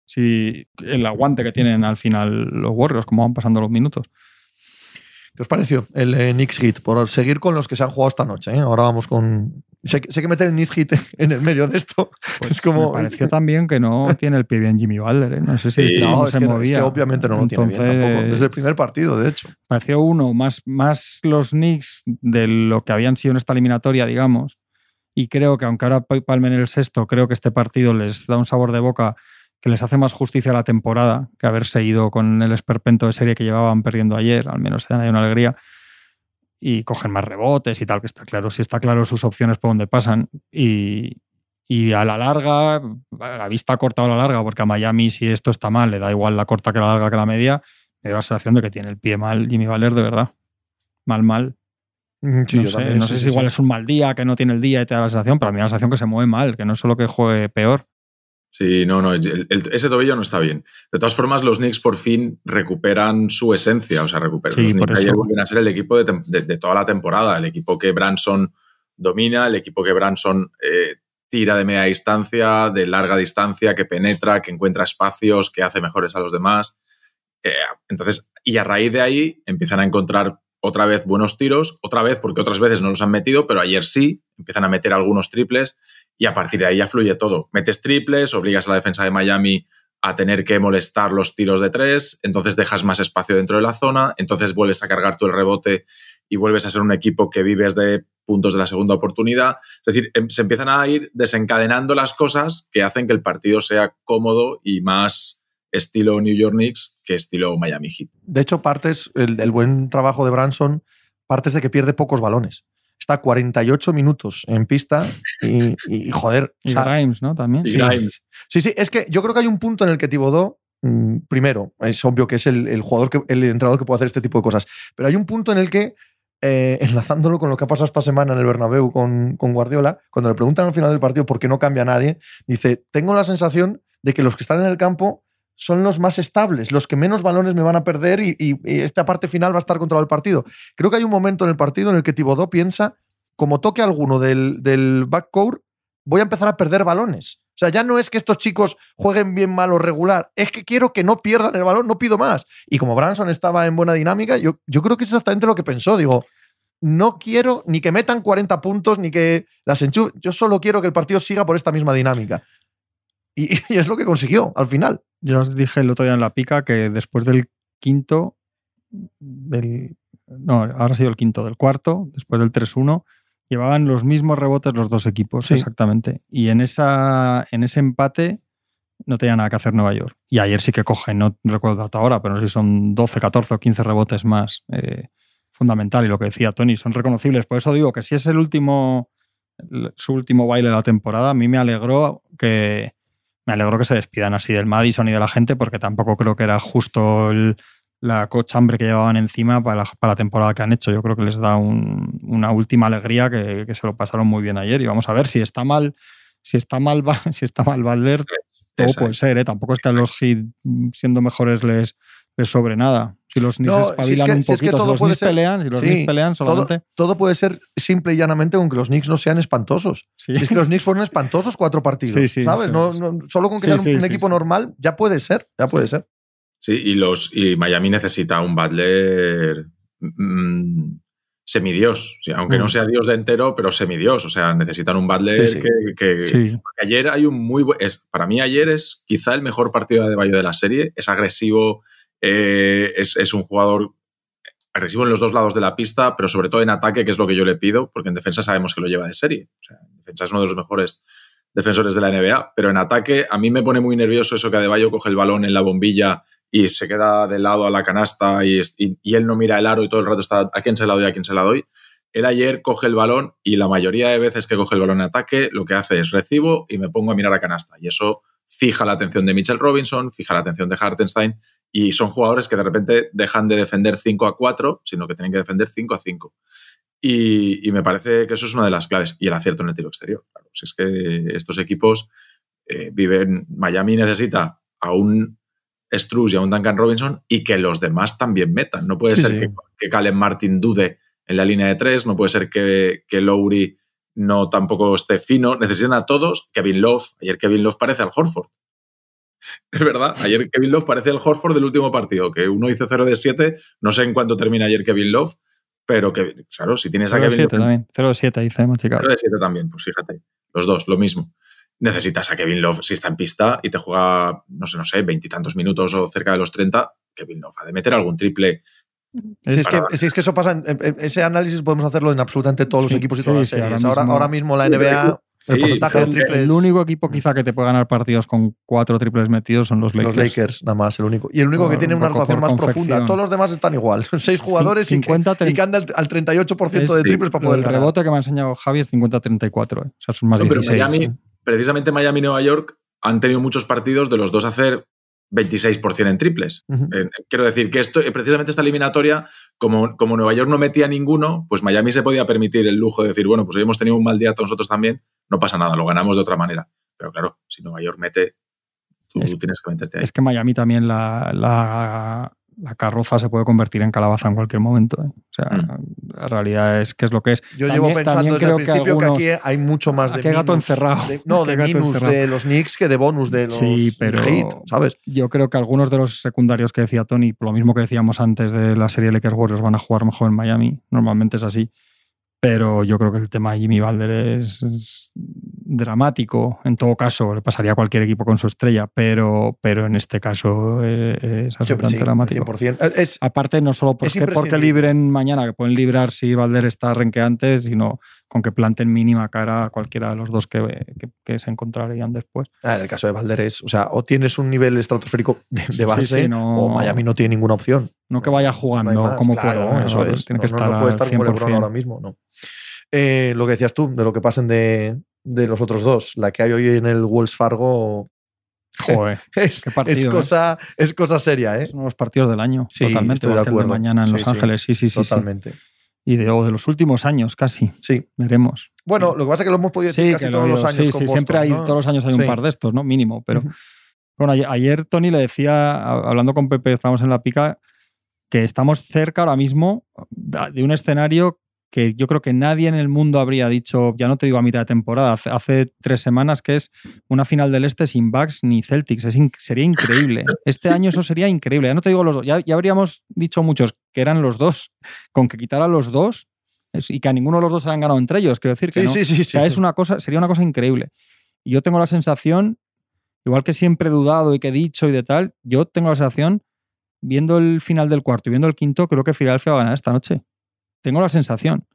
si el aguante que tienen al final los Warriors, cómo van pasando los minutos. ¿Qué os pareció el eh, Knicks Hit? Por seguir con los que se han jugado esta noche. ¿eh? Ahora vamos con. Sé, que- sé que meter el Knicks Hit <laughs> en el medio de esto <laughs> es como. Me pareció también que no <laughs> tiene el pie bien Jimmy Butler, ¿eh? no sé si Sí. cómo No, es se que, movía. es que obviamente no lo tiene bien tampoco. Desde el Entonces, primer partido, de hecho. pareció uno más, más los Knicks de lo que habían sido en esta eliminatoria, digamos. Y creo que aunque ahora pa- palmen el sexto, creo que este partido les da un sabor de boca que les hace más justicia a la temporada que haber seguido con el esperpento de serie que llevaban perdiendo ayer, al menos se dan ahí una alegría. Y cogen más rebotes y tal, que está claro, si está claro sus opciones por dónde pasan. Y, y a la larga, a la vista corta o a la larga, porque a Miami si esto está mal, le da igual la corta que la larga que la media, me da la sensación de que tiene el pie mal Jimmy Valer de verdad. Mal, mal. Sí, no sé, también, no sí, sé sí, si igual es un mal día, que no tiene el día y te da la sensación, pero a mí me da la sensación que se mueve mal, que no es solo que juegue peor. Sí, no, no, ese tobillo no está bien. De todas formas, los Knicks por fin recuperan su esencia, o sea, recuperan. los Knicks ayer vuelven a ser el equipo de, toda la temporada, el equipo que Branson domina, el equipo que Branson eh, tira de media distancia, de larga distancia, que penetra, que encuentra espacios, que hace mejores a los demás. Eh, entonces, y a raíz de ahí empiezan a encontrar otra vez buenos tiros, otra vez porque otras veces no los han metido, pero ayer sí, empiezan a meter algunos triples y a partir de ahí ya fluye todo. Metes triples, obligas a la defensa de Miami a tener que molestar los tiros de tres, entonces dejas más espacio dentro de la zona, entonces vuelves a cargar tú el rebote y vuelves a ser un equipo que vives de puntos de la segunda oportunidad. Es decir, em, se empiezan a ir desencadenando las cosas que hacen que el partido sea cómodo y más estilo New York Knicks que estilo Miami Heat. De hecho, partes, el, buen trabajo de Branson, partes de que pierde pocos balones. Está 48 minutos en pista y, joder. Y Grimes, ¿no? También. Sí. sí, sí, es que yo creo que hay un punto en el que Tibodó, mm, primero, es obvio que es el, jugador, que, el entrenador que puede hacer este tipo de cosas, pero hay un punto en el que eh, enlazándolo con lo que ha pasado esta semana en el Bernabéu con, con, Guardiola, cuando le preguntan al final del partido por qué no cambia nadie, dice, tengo la sensación de que los que están en el campo son los más estables, los que menos balones me van a perder y, esta parte final va a estar controlado el partido. Creo que hay un momento en el partido en el que Tibodó piensa, como toque alguno del, del backcourt, voy a empezar a perder balones. O sea, ya no es que estos chicos jueguen bien mal o regular, es que quiero que no pierdan el balón, no pido más. Y como Branson estaba en buena dinámica, yo, yo creo que es exactamente lo que pensó. Digo, no quiero ni que metan 40 puntos ni que las enchufen. Yo solo quiero que el partido siga por esta misma dinámica. <laughs> Y, es lo que consiguió al final. Yo os dije el otro día en la pica que después del quinto, del, no, ahora ha sido el quinto, del cuarto, después del 3-1, llevaban los mismos rebotes los dos equipos, exactamente. Y en, esa, en ese empate no tenía nada que hacer Nueva York. Y ayer sí que cogen, no recuerdo hasta ahora, pero no sé si son 12, 14 o 15 rebotes más. Eh, fundamental. Y lo que decía Tony, son reconocibles. Por eso digo que si es el último, su último baile de la temporada, a mí me alegró que, me alegro que se despidan así del Madison y de la gente, porque tampoco creo que era justo la cochambre que llevaban encima para la, temporada que han hecho. Yo creo que les da una última alegría que, se lo pasaron muy bien ayer. Y vamos a ver si está mal, si está mal, <laughs> si está mal Valder, todo puede ser, ¿eh? Tampoco es que a los hit siendo mejores les, les sobre nada. Si los Knicks espabilan un poquito, si, los Knicks pelean, si los pelean solamente... Todo, puede ser simple y llanamente con que los Knicks no sean espantosos. Si es que los Knicks fueron espantosos cuatro partidos, ¿sabes? No, solo con que sean un, equipo normal ya puede ser, ya puede ser. Sí, y, los, y Miami necesita un Butler mm, semidios, aunque no mm. sea dios de entero, pero semidios. O sea, necesitan un Butler que, ayer hay un muy buen... para mí ayer es quizá el mejor partido de Bayo de la serie. Es agresivo, eh, es, un jugador agresivo en los dos lados de la pista, pero sobre todo en ataque, que es lo que yo le pido, porque en defensa sabemos que lo lleva de serie. O sea, en defensa es uno de los mejores defensores de la NBA, pero en ataque a mí me pone muy nervioso eso que Adebayo coge el balón en la bombilla y se queda de lado a la canasta y, él no mira el aro y todo el rato está a quién se la doy, a quién se la doy. Él ayer coge el balón y la mayoría de veces que coge el balón en ataque lo que hace es recibo y me pongo a mirar a canasta. Y eso fija la atención de Mitchell Robinson, fija la atención de Hartenstein y son jugadores que de repente dejan de defender 5 a 4, sino que tienen que defender 5 a 5. Y, me parece que eso es una de las claves. Y el acierto en el tiro exterior. Claro, si es que estos equipos eh, viven. Miami necesita a un Struz y a un Duncan Robinson y que los demás también metan. No puede ser Que, que Calen Martin dude en la línea de tres, no puede ser que, que Lowry no tampoco esté fino. Necesitan a todos. Kevin Love, ayer Kevin Love parece al Horford. Es verdad, ayer Kevin Love parece el Horford del último partido, que uno hizo 0 de 7, no sé en cuánto termina ayer Kevin Love, pero que, claro, si tienes a Kevin Love... También. 0 de 7 dice 0 de 7 también, pues fíjate, los dos, lo mismo. Necesitas a Kevin Love si está en pista y te juega, no sé, no sé, veintitantos minutos o cerca de los 30, Kevin Love ha de meter algún triple si es, que, si es, que, eso pasa, ese análisis podemos hacerlo en absolutamente todos los equipos y todas las series. Ahora, ahora, mismo la NBA, el porcentaje de triples. El único equipo quizá que te puede ganar partidos con cuatro triples metidos son los Lakers. Los Lakers, nada más, el único. Y el único que tiene una rotación más profunda. Todos los demás están igual. <laughs> Seis jugadores 50, y, que, anda al 38% de triples para poder el ganar. Rebote que me ha enseñado Javier 50-34. Eh. O sea, son más de 16. Miami, precisamente Miami y Nueva York han tenido muchos partidos de los dos hacer 26% en triples. quiero decir que esto, precisamente esta eliminatoria, como, como Nueva York no metía ninguno, pues Miami se podía permitir el lujo de decir, bueno, pues hoy hemos tenido un mal día todos nosotros también, no pasa nada, lo ganamos de otra manera. Pero claro, si Nueva York mete tú tienes que meterte ahí. Es que Miami también la, la, la carroza se puede convertir en calabaza en cualquier momento. ¿eh? O sea, Mm. la realidad es que es lo que es. Yo También- llevo pensando desde creo el que principio que, algunos- aquí hay mucho más de hay gato encerrado. de- <laughs> no, de minus encerrado. de los Knicks que de bonus de los Sí, pero- ¿sabes? Yo creo que algunos de los secundarios que decía Tony, lo mismo que decíamos antes de la serie Lakers Warriors, van a jugar mejor en Miami. Normalmente es así. Pero yo creo que el tema de Jimmy Balder es, es dramático. En todo caso, le pasaría a cualquier equipo con su estrella, pero, pero en este caso eh, es absolutamente sí, dramático. 100%. Es, Aparte, no solo porque, porque libren mañana, que pueden librar si Valder está renqueante, sino con que planten mínima cara a cualquiera de los dos que, que- que se encontrarían después. ah, en el caso de Valder es, o sea, o tienes un nivel estratosférico de, de base sí, no- o Miami no tiene ninguna opción. No que vaya No jugando más, como claro, pueda. ¿no? Eso es. Tiene No, que estar no puede estar como LeBron 100%. ahora mismo, no. Eh, lo que decías tú, de lo que pasen de, de los otros dos, la que hay hoy en el Wells Fargo <laughs> Joder, es, Qué partido, es ¿eh? cosa, es cosa seria, ¿eh? es uno de los partidos del año. Sí, totalmente. estoy de el acuerdo. mañana en Sí, Los. Ángeles. Sí, sí, sí. sí. Totalmente. Y de, o de los últimos años casi. Sí. Veremos. Bueno, Sí. lo que pasa es que lo hemos podido decir Sí, casi todos lo- los años. sí, con sí, siempre hay, todos los años hay un par de estos, ¿no? Mínimo. Pero bueno, ayer, ayer Tony le decía, hablando con Pepe, estábamos en la pica, que estamos cerca ahora mismo de un escenario que yo creo que nadie en el mundo habría dicho, ya no te digo a mitad de temporada, hace, hace tres semanas, que es una final del Este sin Bucks ni Celtics. Es in- sería increíble. <laughs> Este año eso sería increíble. Ya no te digo los dos, ya, ya habríamos dicho muchos que eran los dos, con que quitaran los dos y que a ninguno de los dos hayan ganado entre ellos. Quiero decir que Sí, no. sí, sí. O sea, es una cosa, sería una cosa increíble. Y yo tengo la sensación, igual que siempre he dudado y que he dicho y de tal, yo tengo la sensación, viendo el final del cuarto y viendo el quinto, creo que Filadelfia va a ganar esta noche. Tengo la sensación.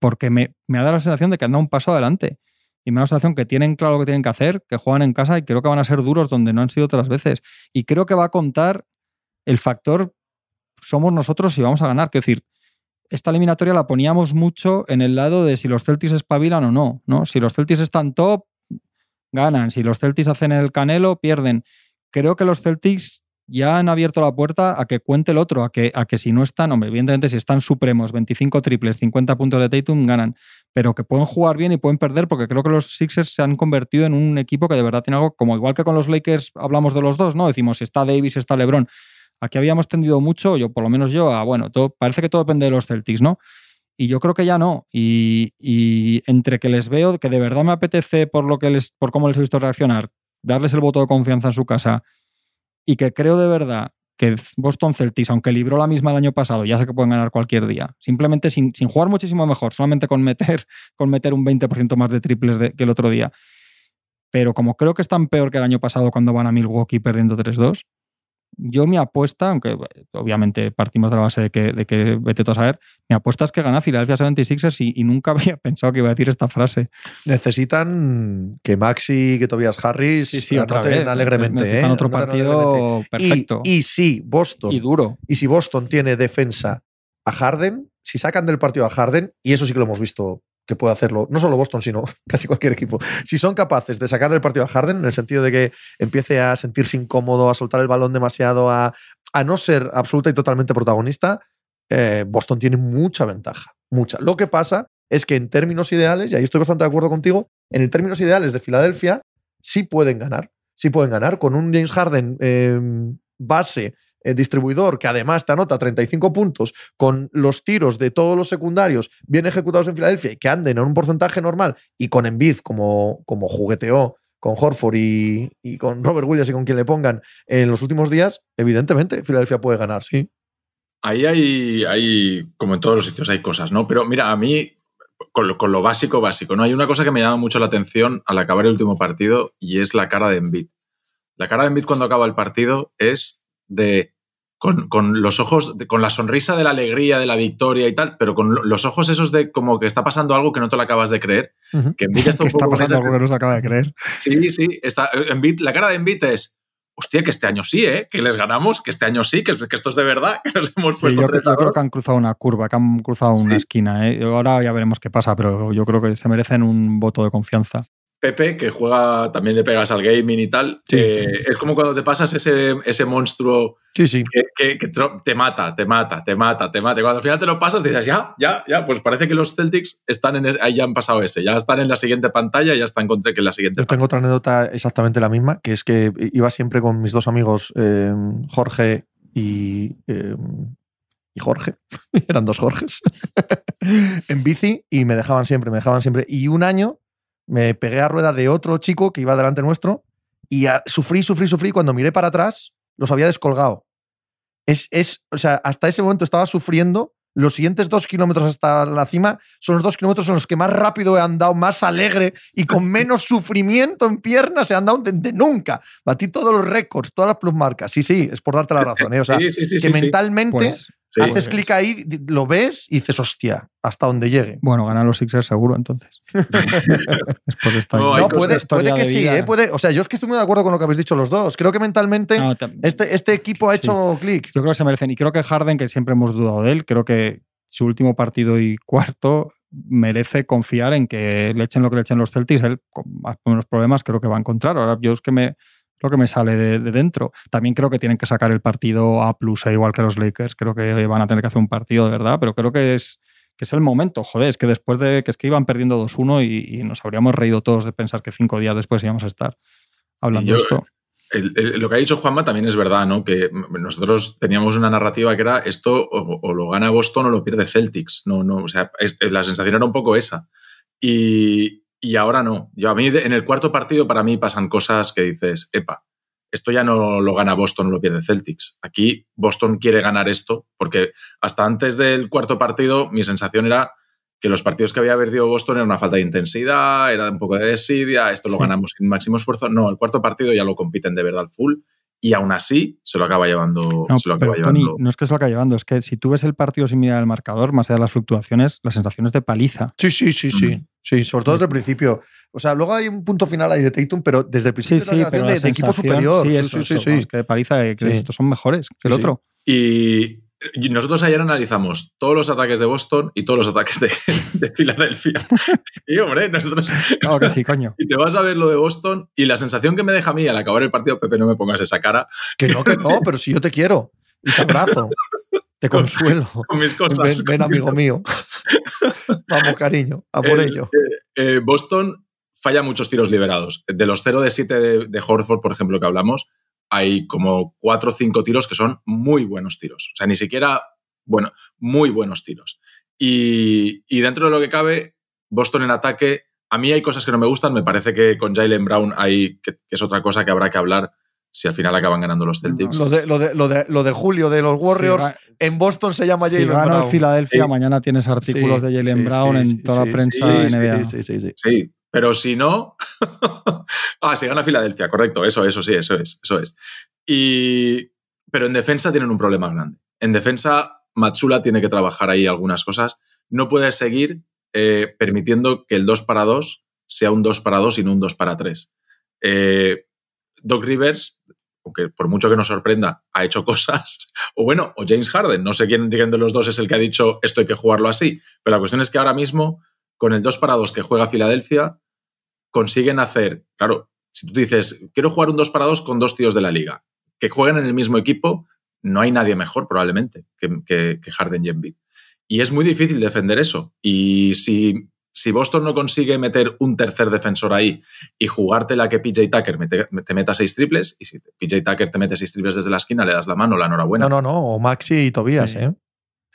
Porque me, me ha dado la sensación de que han dado un paso adelante. Y me da la sensación que tienen claro lo que tienen que hacer, que juegan en casa y creo que van a ser duros donde no han sido otras veces. Y creo que va a contar el factor somos nosotros y vamos a ganar. Quiero decir, esta eliminatoria la poníamos mucho en el lado de si los Celtics espabilan o no, ¿no? Si los Celtics están top, ganan. Si los Celtics hacen el canelo, pierden. Creo que los Celtics ya han abierto la puerta a que cuente el otro, a que, a que si no están, hombre, evidentemente si están supremos, 25 triples, 50 puntos de Tatum, ganan. Pero que pueden jugar bien y pueden perder, porque creo que los Sixers se han convertido en un equipo que de verdad tiene algo, como igual que con los Lakers hablamos de los dos, ¿no? Decimos, está Davis, está LeBron. Aquí habíamos tendido mucho, yo por lo menos yo, a bueno, parece que todo depende de los Celtics, ¿no? Y yo creo que ya no. Y, y entre que les veo, que de verdad me apetece por lo que les, por cómo les he visto reaccionar, darles el voto de confianza en su casa, y que creo de verdad que Boston Celtics, aunque libró la misma el año pasado, ya sé que pueden ganar cualquier día, simplemente sin, sin jugar muchísimo mejor, solamente con meter, <laughs> un 20% más de triples que el otro día. Pero como creo que están peor que el año pasado cuando van a Milwaukee perdiendo 3-2, yo mi apuesta, aunque eh, obviamente partimos de la base de que, de que vete tú a saber, mi apuesta es que gana Philadelphia 76ers y, y nunca <laughs> había pensado que iba a decir esta frase. Necesitan que Maxi, que Tobias Harris anoten alegremente. Necesitan ¿eh? otro partido alegremente. perfecto. Y, y si Boston y duro. Y si Boston tiene defensa a Harden, si sacan del partido a Harden, y eso sí que lo hemos visto que puede hacerlo, no solo Boston, sino <laughs> casi cualquier equipo, si son capaces de sacar del partido a Harden, en el sentido de que empiece a sentirse incómodo, a soltar el balón demasiado, a, a no ser absoluta y totalmente protagonista, eh, Boston tiene mucha ventaja, mucha. Lo que pasa es que en términos ideales, y ahí estoy bastante de acuerdo contigo, en términos ideales de Filadelfia, sí pueden ganar, sí pueden ganar con un James Harden eh, base eh, distribuidor que además te anota 35 puntos con los tiros de todos los secundarios bien ejecutados en Filadelfia y que anden en un porcentaje normal y con Embiid como, como jugueteó con Horford y, y con Robert Williams y con quien le pongan en los últimos días, evidentemente Filadelfia puede ganar, sí. Ahí hay, hay, como en todos los sitios, hay cosas, ¿no? Pero mira, a mí, con lo, con lo básico, básico, ¿no? Hay una cosa que me llama mucho la atención al acabar el último partido y es la cara de Embiid. La cara de Embiid cuando acaba el partido es de con, con, los ojos, con la sonrisa de la alegría, de la victoria y tal, pero con los ojos esos de como que está pasando algo que no te lo acabas de creer. Uh -huh. Que Embiid está, <laughs> un está pasando algo que no se acaba de creer. Sí, sí. Está, la cara de Embiid es, hostia, que este año sí, ¿eh? Que les ganamos, que este año sí, que, que esto es de verdad, <laughs> que nos hemos puesto sí, yo, yo creo que han cruzado una curva, que han cruzado una Sí. esquina. ¿eh? Ahora ya veremos qué pasa, pero yo creo que se merecen un voto de confianza. Pepe, que juega, también le pegas al gaming y tal. Eh, es como cuando te pasas ese, ese monstruo sí, sí. Que, te mata, te mata, te mata, te mata. Y cuando al final te lo pasas, dices, ya, ya, ya. Pues parece que los Celtics están en ahí ya han pasado ese, ya están en la siguiente pantalla, ya están contra que en la siguiente. Yo tengo otra anécdota exactamente la misma, que es que iba siempre con mis dos amigos, eh, Jorge y, eh, y Jorge, <laughs> eran dos Jorges, <laughs> en bici y me dejaban siempre, me dejaban siempre. Y un año me pegué a rueda de otro chico que iba delante nuestro y sufrí, sufrí, sufrí. Cuando miré para atrás, los había descolgado. Es, es, o sea, hasta ese momento estaba sufriendo. Los siguientes dos kilómetros hasta la cima son los dos kilómetros en los que más rápido he andado, más alegre y con <laughs> menos sufrimiento en piernas he andado de, nunca. Batí todos los récords, todas las plusmarcas. Sí, sí, es por darte la razón. ¿eh? O sea, que mentalmente pues Haces pues clic ahí, lo ves y dices, hostia, hasta donde llegue. Bueno, ganan los Sixers seguro entonces. <laughs> no, puede, que sí, ¿eh? puede, o sea, yo es que estoy muy de acuerdo con lo que habéis dicho los dos. Creo que mentalmente este, este equipo ha hecho clic. Yo creo que se merecen. Y creo que Harden, que siempre hemos dudado de él, creo que su último partido y cuarto merece confiar en que le echen lo que le echen los Celtics. Él, con más o menos problemas, creo que va a encontrar. Ahora, yo es que me lo que me sale de, dentro. También creo que tienen que sacar el partido A plus, igual que los Lakers. Creo que van a tener que hacer un partido de verdad, pero creo que es, que es el momento. Joder, es que después de que es que iban perdiendo 2-1 y, nos habríamos reído todos de pensar que cinco días después íbamos a estar hablando de esto. lo que ha dicho Juanma también es verdad, ¿no? Que nosotros teníamos una narrativa que era esto o, lo gana Boston o lo pierde Celtics. No, no, o sea, la sensación era un poco esa. Y, y ahora no. Yo a mí en el cuarto partido para mí pasan cosas que dices, epa, esto ya no lo gana Boston, no lo pierde Celtics. Aquí Boston quiere ganar esto porque hasta antes del cuarto partido mi sensación era que los partidos que había perdido Boston era una falta de intensidad, era un poco de desidia, esto lo ganamos sin máximo esfuerzo. No, el cuarto partido ya lo compiten de verdad full y aún así se lo acaba llevando. No, se lo pero, Tony, no es que se lo acaba llevando, es que si tú ves el partido sin mirar el marcador, más allá de las fluctuaciones, la sensación es de paliza. Sí, sí, sí, sí. Mm. Sí, sobre todo desde el principio. O sea, luego hay un punto final ahí de Tatum, pero desde el principio sí, sí, pero de, equipo superior. Sí, sí, sí, sí, Es que de paliza, que estos son mejores que el otro. Y nosotros ayer analizamos todos los ataques de Boston y todos los ataques de, <laughs> de Filadelfia. y hombre, nosotros. Claro que sí, coño. <laughs> Y te vas a ver lo de Boston y la sensación que me deja a mí al acabar el partido, Pepe, no me pongas esa cara. Que no, que no, pero si yo te quiero y te abrazo. Te <laughs> consuelo. Con mis cosas. Ven, amigo mío. Vamos, cariño, a por ello. Eh, Boston falla muchos tiros liberados. De los 0 de 7 de, de Horford, por ejemplo, que hablamos, hay como cuatro o cinco tiros que son muy buenos tiros. O sea, ni siquiera, bueno, muy buenos tiros. Y, dentro de lo que cabe, Boston en ataque, a mí hay cosas que no me gustan. Me parece que con Jalen Brown hay, que, es otra cosa que habrá que hablar si al final acaban ganando los Celtics. Lo de, lo de, Julio de los Warriors en Boston se llama Jalen Brown. Si gana Filadelfia, mañana tienes artículos de Jalen Brown en toda la prensa NBA. Sí, sí, sí. Sí, pero si no. <laughs> ah, si gana Filadelfia, correcto. Eso, eso sí, eso es. Eso es. Y. Pero en defensa tienen un problema grande. En defensa, Matsula tiene que trabajar ahí algunas cosas. No puede seguir eh, permitiendo que el 2 para 2 sea un 2 para 2 y no un 2 para 3. Eh, Doc Rivers, aunque por mucho que nos sorprenda, ha hecho cosas. <laughs> O bueno, o James Harden, no sé quién de los dos es el que ha dicho esto hay que jugarlo así. Pero la cuestión es que ahora mismo, con el 2 para 2 que juega Filadelfia, consiguen hacer, claro, si tú dices, quiero jugar un 2 para 2 con dos tíos de la liga, que jueguen en el mismo equipo, no hay nadie mejor probablemente que, Harden y Embiid. Y es muy difícil defender eso. Y si, si, Boston no consigue meter un tercer defensor ahí y jugártela que PJ Tucker te meta seis triples, y si PJ Tucker te mete seis triples desde la esquina, le das la mano, la enhorabuena. No, no, no, o Maxi y Tobias, ¿eh?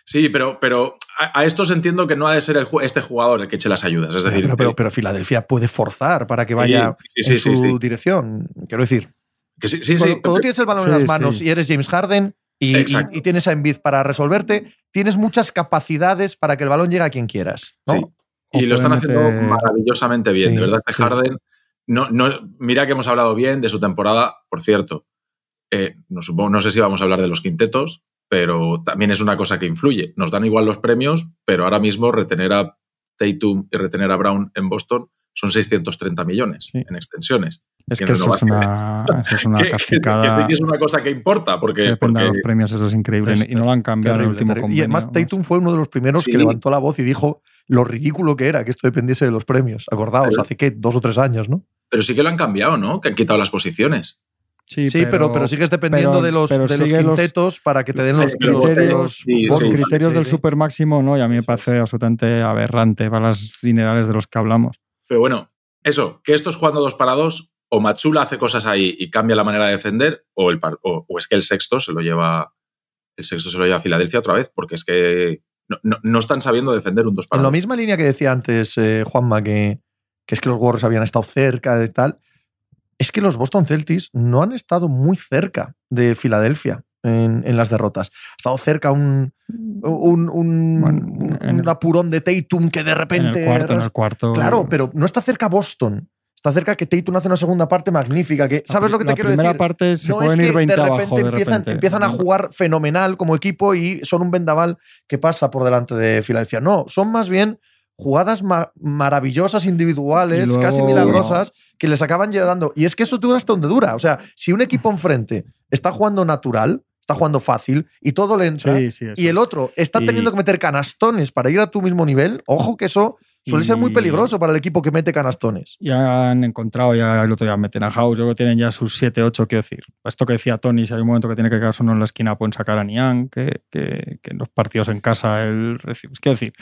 Sí, pero, pero a, estos entiendo que no ha de ser este jugador el que eche las ayudas. Es decir, pero, pero, Filadelfia puede forzar para que vaya en su dirección. Quiero decir. Que sí, sí, cuando, cuando tienes el balón en las manos y eres James Harden y, y, tienes a Embiid para resolverte, tienes muchas capacidades para que el balón llegue a quien quieras. Y lo están haciendo maravillosamente bien. de verdad, este Harden. No, no, mira que hemos hablado bien de su temporada, por cierto. Eh, no, supongo, no sé si vamos a hablar de los quintetos, pero también es una cosa que influye. Nos dan igual los premios, pero ahora mismo retener a Tatum y retener a Brown en Boston son 630 millones en extensiones. Es que eso es una, eso es una <laughs> que, es una cosa que importa. Porque, Depende de los premios, eso es increíble. y no lo han cambiado en el último convenio. Y además Tatum fue uno de los primeros que levantó la voz y dijo lo ridículo que era que esto dependiese de los premios. Acordaos, hace que dos o tres años, ¿no? Pero sí que lo han cambiado, ¿no? Que han quitado las posiciones. Sí, pero, pero, sigues dependiendo de los, de los quintetos para que te den los criterios, los, criterios del super máximo, ¿no? Y a mí me parece absolutamente aberrante para las dinerales de los que hablamos. Pero bueno, eso, que esto es jugando dos para dos, o Matsula hace cosas ahí y cambia la manera de defender, o, el, o, es que el sexto se lo lleva. El sexto se lo lleva a Filadelfia otra vez, porque es que no, están sabiendo defender un dos para En la misma línea que decía antes eh, Juanma, que, que es que los Warriors habían estado cerca de tal es que los Boston Celtics no han estado muy cerca de Filadelfia en, las derrotas. Ha estado cerca un, un, un, apurón de Tatum que de repente. En el cuarto, en el cuarto. Claro, pero no está cerca Boston. Está cerca que Tatum hace una segunda parte magnífica. Que, ¿Sabes lo que te quiero decir? La primera parte se pueden ir 20 de repente, abajo, empiezan, empiezan a jugar fenomenal como equipo y son un vendaval que pasa por delante de Filadelfia. No, son más bien jugadas maravillosas, individuales, casi milagrosas, que les acaban llegando. Y es que eso dura hasta donde dura. O sea, si un equipo enfrente está jugando natural, está jugando fácil y todo le entra, y el otro está teniendo que meter canastones para ir a tu mismo nivel, ojo que eso suele ser muy peligroso para el equipo que mete canastones. Ya han encontrado, ya el otro día meten a House, yo creo que tienen ya sus 7, 8, quiero decir. Esto que decía Tony, si hay un momento que tiene que quedarse uno en la esquina, pueden sacar a Niang, que, que, en los partidos en casa él recibe. Quiero decir,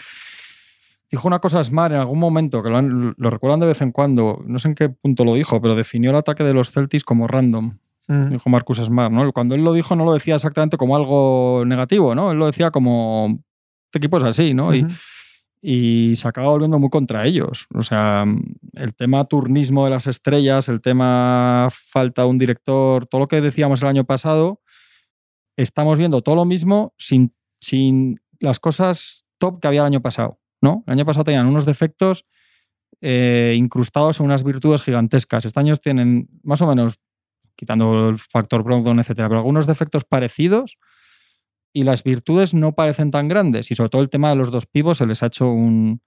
Dijo una cosa Smart en algún momento, que lo, recuerdan de vez en cuando, no sé en qué punto lo dijo, pero definió el ataque de los Celtics como random. Mm. Dijo Marcus Smart, ¿no? Cuando él lo dijo no lo decía exactamente como algo negativo, ¿no? Él lo decía como, este equipo es así, ¿no? y, y se acaba volviendo muy contra ellos. O sea, el tema turnismo de las estrellas, el tema falta un director, todo lo que decíamos el año pasado, estamos viendo todo lo mismo sin, sin las cosas top que había el año pasado. ¿No? El año pasado tenían unos defectos eh, incrustados en unas virtudes gigantescas. Este año tienen más o menos, quitando el factor Brogdon, etcétera, pero algunos defectos parecidos y las virtudes no parecen tan grandes. Y sobre todo el tema de los dos pivos se les ha hecho un,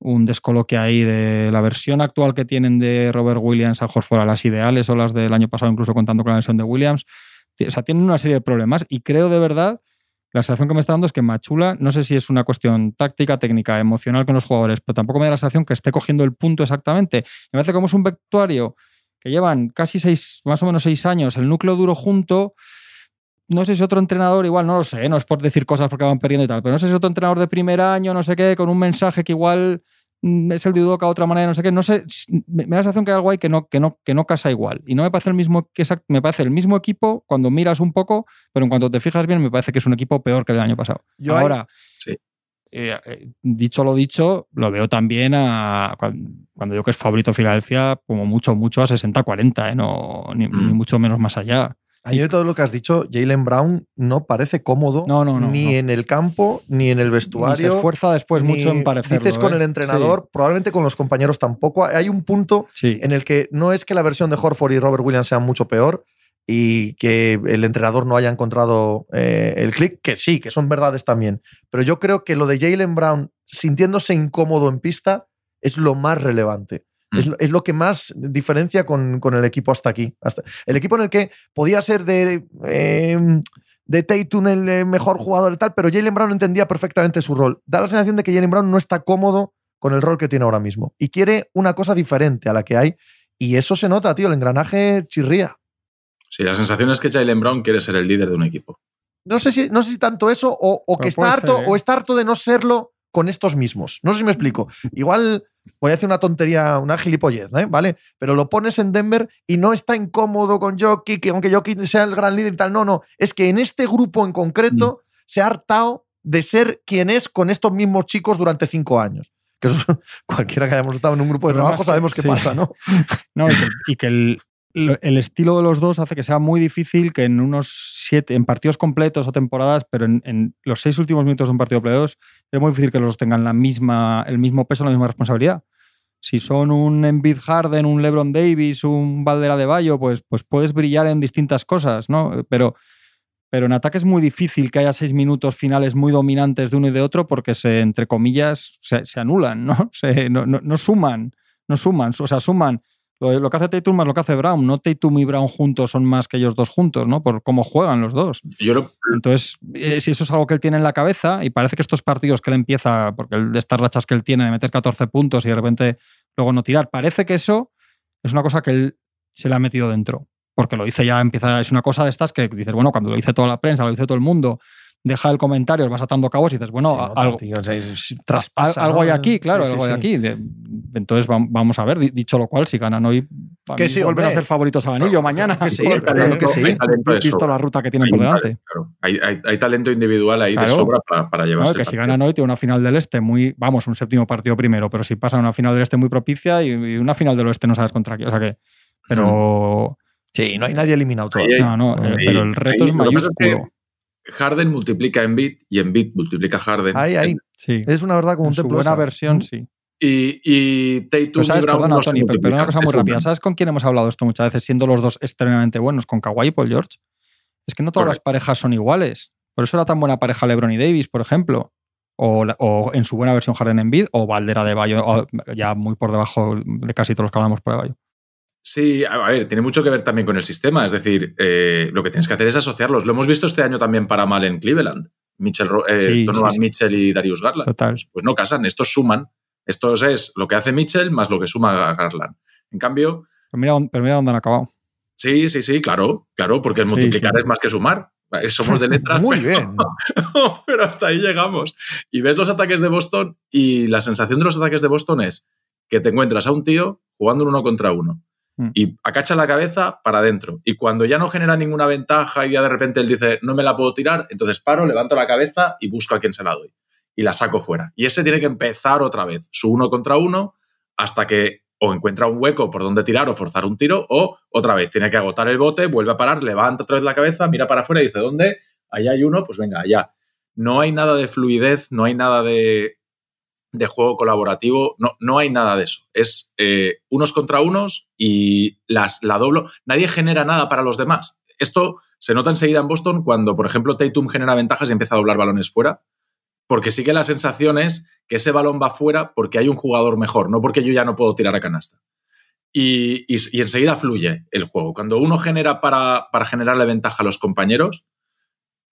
descoloque ahí de la versión actual que tienen de Robert Williams a Horford a las ideales o las del año pasado, incluso contando con la versión de Williams. O sea, tienen una serie de problemas y creo de verdad la sensación que me está dando es que Machula, no sé si es una cuestión táctica, técnica, emocional con los jugadores, pero tampoco me da la sensación que esté cogiendo el punto exactamente. Me parece como es un vestuario que llevan casi seis, más o menos seis años, el núcleo duro junto. No sé si otro entrenador, igual no lo sé, no es por decir cosas porque van perdiendo y tal, pero no sé si otro entrenador de primer año, no sé qué, con un mensaje que igual es el de Udoca de otra manera, no sé qué, no sé, me da la sensación que hay algo ahí que no, que no, que no casa igual. Y no me parece el mismo, me parece el mismo equipo cuando miras un poco, pero en cuanto te fijas bien, me parece que es un equipo peor que el año pasado. Yo Ahora, eh, eh, dicho lo dicho, lo veo también a cuando, digo que es favorito Filadelfia, como mucho, mucho a 60-40, ¿eh? no, ni, mm. mucho menos más allá. Ahí de todo lo que has dicho, Jalen Brown no parece cómodo ni en el campo ni en el vestuario. se esfuerza después mucho en parecerlo. Dices con el ¿eh? entrenador, probablemente con los compañeros tampoco. Hay un punto en el que no es que la versión de Horford y Robert Williams sea mucho peor y que el entrenador no haya encontrado eh, el clic, que sí, que son verdades también. Pero yo creo que lo de Jalen Brown sintiéndose incómodo en pista es lo más relevante. Mm. Es, lo que más diferencia con, el equipo hasta aquí. Hasta, el equipo en el que podía ser de, eh, de Tatum el eh, mejor jugador y tal, pero Jalen Brown entendía perfectamente su rol. Da la sensación de que Jalen Brown no está cómodo con el rol que tiene ahora mismo y quiere una cosa diferente a la que hay. Y eso se nota, tío, el engranaje chirría. Sí, la sensación es que Jalen Brown quiere ser el líder de un equipo. No sé si, no sé si tanto eso o, que está harto, o está harto de no serlo con estos mismos. No sé si me explico. Igual voy a hacer una tontería, una gilipollez, ¿eh? ¿vale? Pero lo pones en Denver y no está incómodo con Jokic, que aunque Jokic sea el gran líder y tal, no, no. Es que en este grupo en concreto mm. se ha hartado de ser quien es con estos mismos chicos durante cinco años. Que eso, <laughs> cualquiera que hayamos estado en un grupo de trabajo sabemos qué pasa, ¿no? <laughs> no y que el, el estilo de los dos hace que sea muy difícil que en unos siete, en partidos completos o temporadas, pero en, los seis últimos minutos de un partido de playoffs, es muy difícil que los dos tengan la misma, el mismo peso, la misma responsabilidad. Si son un Embiid Harden, un LeBron Davis, un Valdera de Bayo, pues, pues puedes brillar en distintas cosas, ¿no? Pero, pero en ataque es muy difícil que haya seis minutos finales muy dominantes de uno y de otro porque se, entre comillas, se, anulan, ¿no? <laughs> Se, no, no, no suman, no suman, o sea, suman Lo, lo que hace Tatum más lo que hace Brown. No Tatum y Brown juntos son más que ellos dos juntos, ¿no? Por cómo juegan los dos. Yo lo- Entonces, eh, si eso es algo que él tiene en la cabeza, y parece que estos partidos que él empieza, porque de estas rachas que él tiene de meter 14 puntos y de repente luego no tirar, parece que eso es una cosa que él se le ha metido dentro. Porque lo dice ya, empieza, es una cosa de estas que dices, bueno, cuando lo dice toda la prensa, lo dice todo el mundo, deja el comentario, vas atando cabos y dices, bueno, Sí, no, algo, tío, o sea, es- al- traspasa, algo ¿no? hay aquí, claro, Sí, sí, algo hay sí. aquí. De- entonces vam- vamos a ver, Di- dicho lo cual, si ganan hoy, Que sí, vuelven a ser favoritos al anillo mañana. que sí, Porque, claro que sí. de Visto la ruta que tienen Hay, por delante. talento, claro. Hay- hay- hay talento individual ahí Claro. de sobra para, para No, llevarse. que el si ganan hoy tiene una final del este muy, vamos, un séptimo partido primero, pero si pasan una final del este muy propicia y, y una final del oeste no sabes contra quién. O sea que, pero Sí, no hay nadie eliminado todavía. No, no, eh, Sí, pero el reto es lo que pasa es que mayúsculo. Harden multiplica en bit y en bit multiplica Harden. Ahí, ahí. Sí. Es una verdad como En un templo. buena esa. versión, sí. Y, y Tatum y sabes, Brown perdona, no Tony, pero, pero una cosa muy rápida. ¿Sabes con quién hemos hablado esto muchas veces, siendo los dos extremadamente buenos, con Kawhi y Paul George? Es que no todas las parejas son iguales. Por eso era tan buena pareja LeBron y Davis, por ejemplo. O, o en su buena versión Harden en o Valdera de Bayo, ya muy por debajo de casi todos los que hablamos por de Bayo. Sí, a ver, tiene mucho que ver también con el sistema. Es decir, eh, lo que tienes que hacer es asociarlos. Lo hemos visto este año también para mal en Cleveland. Mitchell, eh, Sí, Donovan sí. Mitchell y Darius Garland. Total. Pues, pues no casan, estos suman. Esto es lo que hace Mitchell más lo que suma Garland. En cambio, Pero mira, dónde- pero mira dónde han acabado. sí, sí, sí, claro, claro, porque el multiplicar sí. es más que sumar. Somos de <laughs> letras. Muy pero- bien. <laughs> pero hasta ahí llegamos. Y ves los ataques de Boston y la sensación de los ataques de Boston es que te encuentras a un tío jugando un uno contra uno Mm. y acacha la cabeza para adentro. Y cuando ya no genera ninguna ventaja y ya de repente él dice, no me la puedo tirar, entonces paro, levanto la cabeza y busco a quien se la doy. Y la saco fuera. Y ese tiene que empezar otra vez, su uno contra uno, hasta que o encuentra un hueco por donde tirar o forzar un tiro, o otra vez tiene que agotar el bote, vuelve a parar, levanta otra vez la cabeza, mira para afuera y dice, ¿dónde? Allá hay uno, pues venga, allá. No hay nada de fluidez, no hay nada de, de juego colaborativo, no, no hay nada de eso. Es eh, unos contra unos y las, la doblo. Nadie genera nada para los demás. Esto se nota enseguida en Boston cuando, por ejemplo, Tatum genera ventajas y empieza a doblar balones fuera, porque sí que la sensación es que ese balón va fuera porque hay un jugador mejor, no porque yo ya no puedo tirar a canasta. Y, y- enseguida fluye el juego. Cuando uno genera para, para generarle ventaja a los compañeros,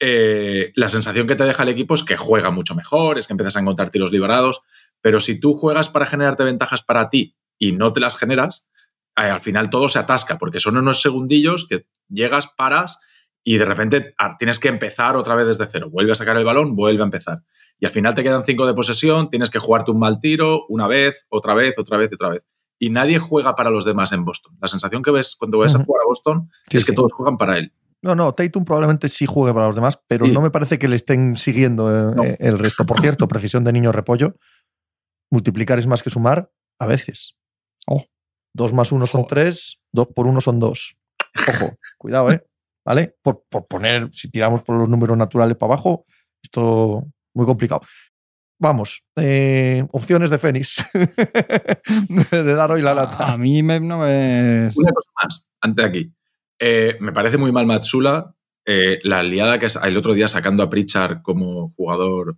eh, la sensación que te deja el equipo es que juega mucho mejor, es que empiezas a encontrar tiros liberados, pero si tú juegas para generarte ventajas para ti y no te las generas, eh, al final todo se atasca, porque son unos segundillos que llegas, paras y de repente ah, tienes que empezar otra vez desde cero. Vuelve a sacar el balón, vuelve a empezar. Y al final te quedan cinco de posesión, tienes que jugarte un mal tiro una vez, otra vez, otra vez, otra vez. Y nadie juega para los demás en Boston. La sensación que ves cuando ves a Ujú. jugar a Boston Sí, es que sí. todos juegan para él. No, no, Tatum probablemente sí juegue para los demás, pero Sí. no me parece que le estén siguiendo eh, No. eh, el resto. Por cierto, <laughs> precisión de niño repollo. Multiplicar es más que sumar a veces. Oh. Dos más uno son tres, dos por uno son dos. Ojo, <laughs> cuidado, ¿eh? ¿Vale? Por, por poner, si tiramos por los números naturales para abajo, esto muy complicado. Vamos, eh, opciones de Fénix. <laughs> de dar hoy la A lata. mí me- no me. Una cosa más, antes de aquí. Eh, me parece muy mal Matsula eh, la liada que es el otro día sacando a Pritchard como jugador.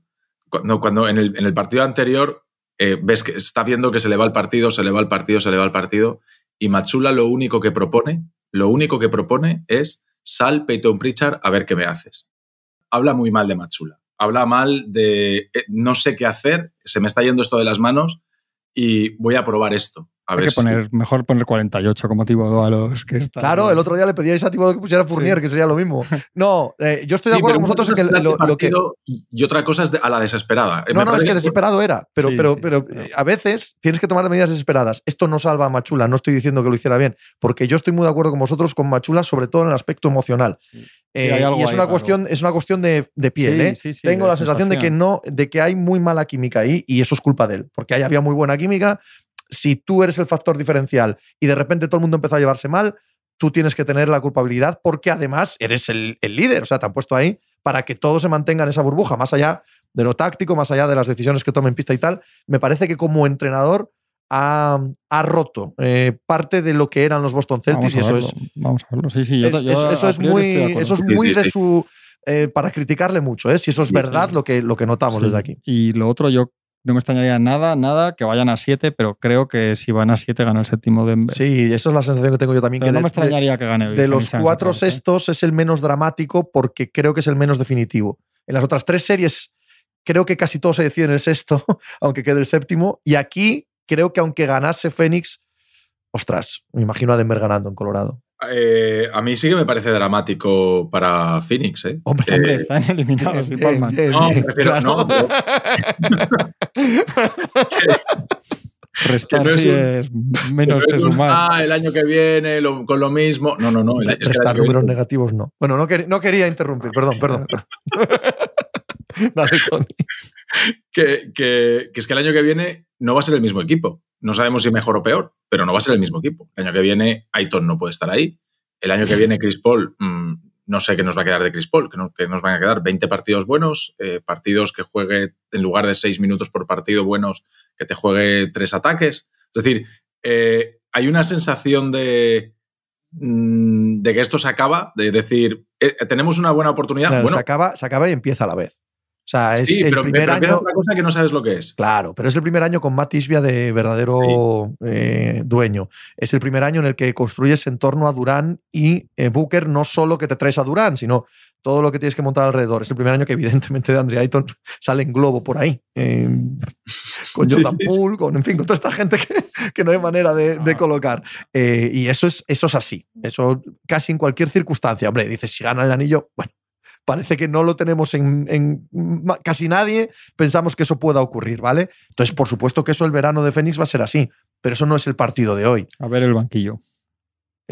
Cuando, cuando en, el, partido anterior eh, ves que está viendo que se le va el partido, se le va el partido, se le va el partido. Y Matsula lo único que propone, lo único que propone es sal Peyton Pritchard a ver qué me haces. Habla muy mal de Matsula. Habla mal de no sé qué hacer, se me está yendo esto de las manos y voy a probar esto. A Hay ver que si- poner, mejor poner 48 como tipo a los que están. Claro, el otro día le pedíais a Thibodeau que pusiera Fournier, Sí. que sería lo mismo. <laughs> No, eh, yo estoy de acuerdo con vosotros en que lo, que. Y otra cosa es de- a la desesperada. Eh, No, no, es que desesperado era, pero, Sí, pero, sí, pero eh, a veces tienes que tomar medidas desesperadas. Esto no salva a Machula, no estoy diciendo que lo hiciera bien, porque yo estoy muy de acuerdo con vosotros con Machula, sobre todo en el aspecto emocional. Sí. Eh, hay algo y es una cuestión, es una cuestión de, de piel, Sí, ¿eh? sí, sí, Tengo de la sensación de que no, de que hay muy mala química ahí, y eso es culpa de él, porque ahí había muy buena química. Si tú eres el factor diferencial y de repente todo el mundo empezó a llevarse mal, tú tienes que tener la culpabilidad porque además eres el, el líder, o sea, te han puesto ahí para que todo se mantenga en esa burbuja, más allá de lo táctico, más allá de las decisiones que tome en pista y tal. Me parece que como entrenador ha, ha roto eh, parte de lo que eran los Boston Celtics y eso verlo, es, Vamos a verlo. Sí, sí. yo- es- eso es muy, eso es Sí, muy sí, de sí. su... eh, para criticarle mucho, ¿eh? si eso es Sí, verdad sí. Lo, que, lo que notamos Sí. desde aquí. Y lo otro, yo no me extrañaría nada, nada que vayan a 7, pero creo que si van a 7 gana el séptimo Denver. Sí, eso es la sensación que tengo yo también. Pero que no de- me extrañaría que gane de los cuatro ¿eh? sextos es el menos dramático porque creo que es el menos definitivo. En las otras tres series creo que casi todo se decide en el sexto, <laughs> aunque quede el séptimo. Y aquí creo que aunque ganase Phoenix, ostras, me imagino a Denver ganando en Colorado. Eh, a mí sí que me parece dramático para Phoenix, ¿eh? Hombre, Hombre, Eh, están eliminados y Bien, palman. bien, No, prefiero- claro. no, pero- <laughs> Restar no es sí un- es menos que sumar. Ah, el año que viene lo- con lo mismo. No, no, no. el- es que el números viene- negativos no. Bueno, no, quer- no quería interrumpir, perdón, perdón. perdón. <laughs> <laughs> Dale, Tony. que, que- que es que el año que viene no va a ser el mismo equipo. No sabemos si mejor o peor, pero no va a ser el mismo equipo. El año que viene Aiton no puede estar ahí. El año que viene Chris Paul, mm, no sé qué nos va a quedar de Chris Paul, que, no- que nos van a quedar 20 partidos buenos, eh, partidos que juegue en lugar de 6 minutos por partido buenos, que te juegue tres ataques. Es decir, eh, hay una sensación de, mm, de que esto se acaba, de decir, eh, tenemos una buena oportunidad. Claro, bueno, se, acaba, se acaba y empieza a la vez. O sea, es sí, el pero, primer pero año. otra cosa que no sabes lo que es. Claro, pero es el primer año con Matt Isbia de verdadero eh, dueño. Es el primer año en el que construyes en torno a Durán y eh, Booker, no solo que te traes a Durán, sino todo lo que tienes que montar alrededor. Es el primer año que, <laughs> evidentemente, de Andre Ayton sale en globo por ahí. eh, con Jordan sí. Poole, con, en fin, con toda esta gente que, que no hay manera de, de colocar. Y eso es, eso es así. Eso casi en cualquier circunstancia. Hombre, dices, si gana el anillo, bueno. Parece que no lo tenemos en, casi nadie, pensamos que eso pueda ocurrir, ¿vale? Entonces, por supuesto que eso el verano de Fénix va a ser así, pero eso no es el partido de hoy. A ver el banquillo.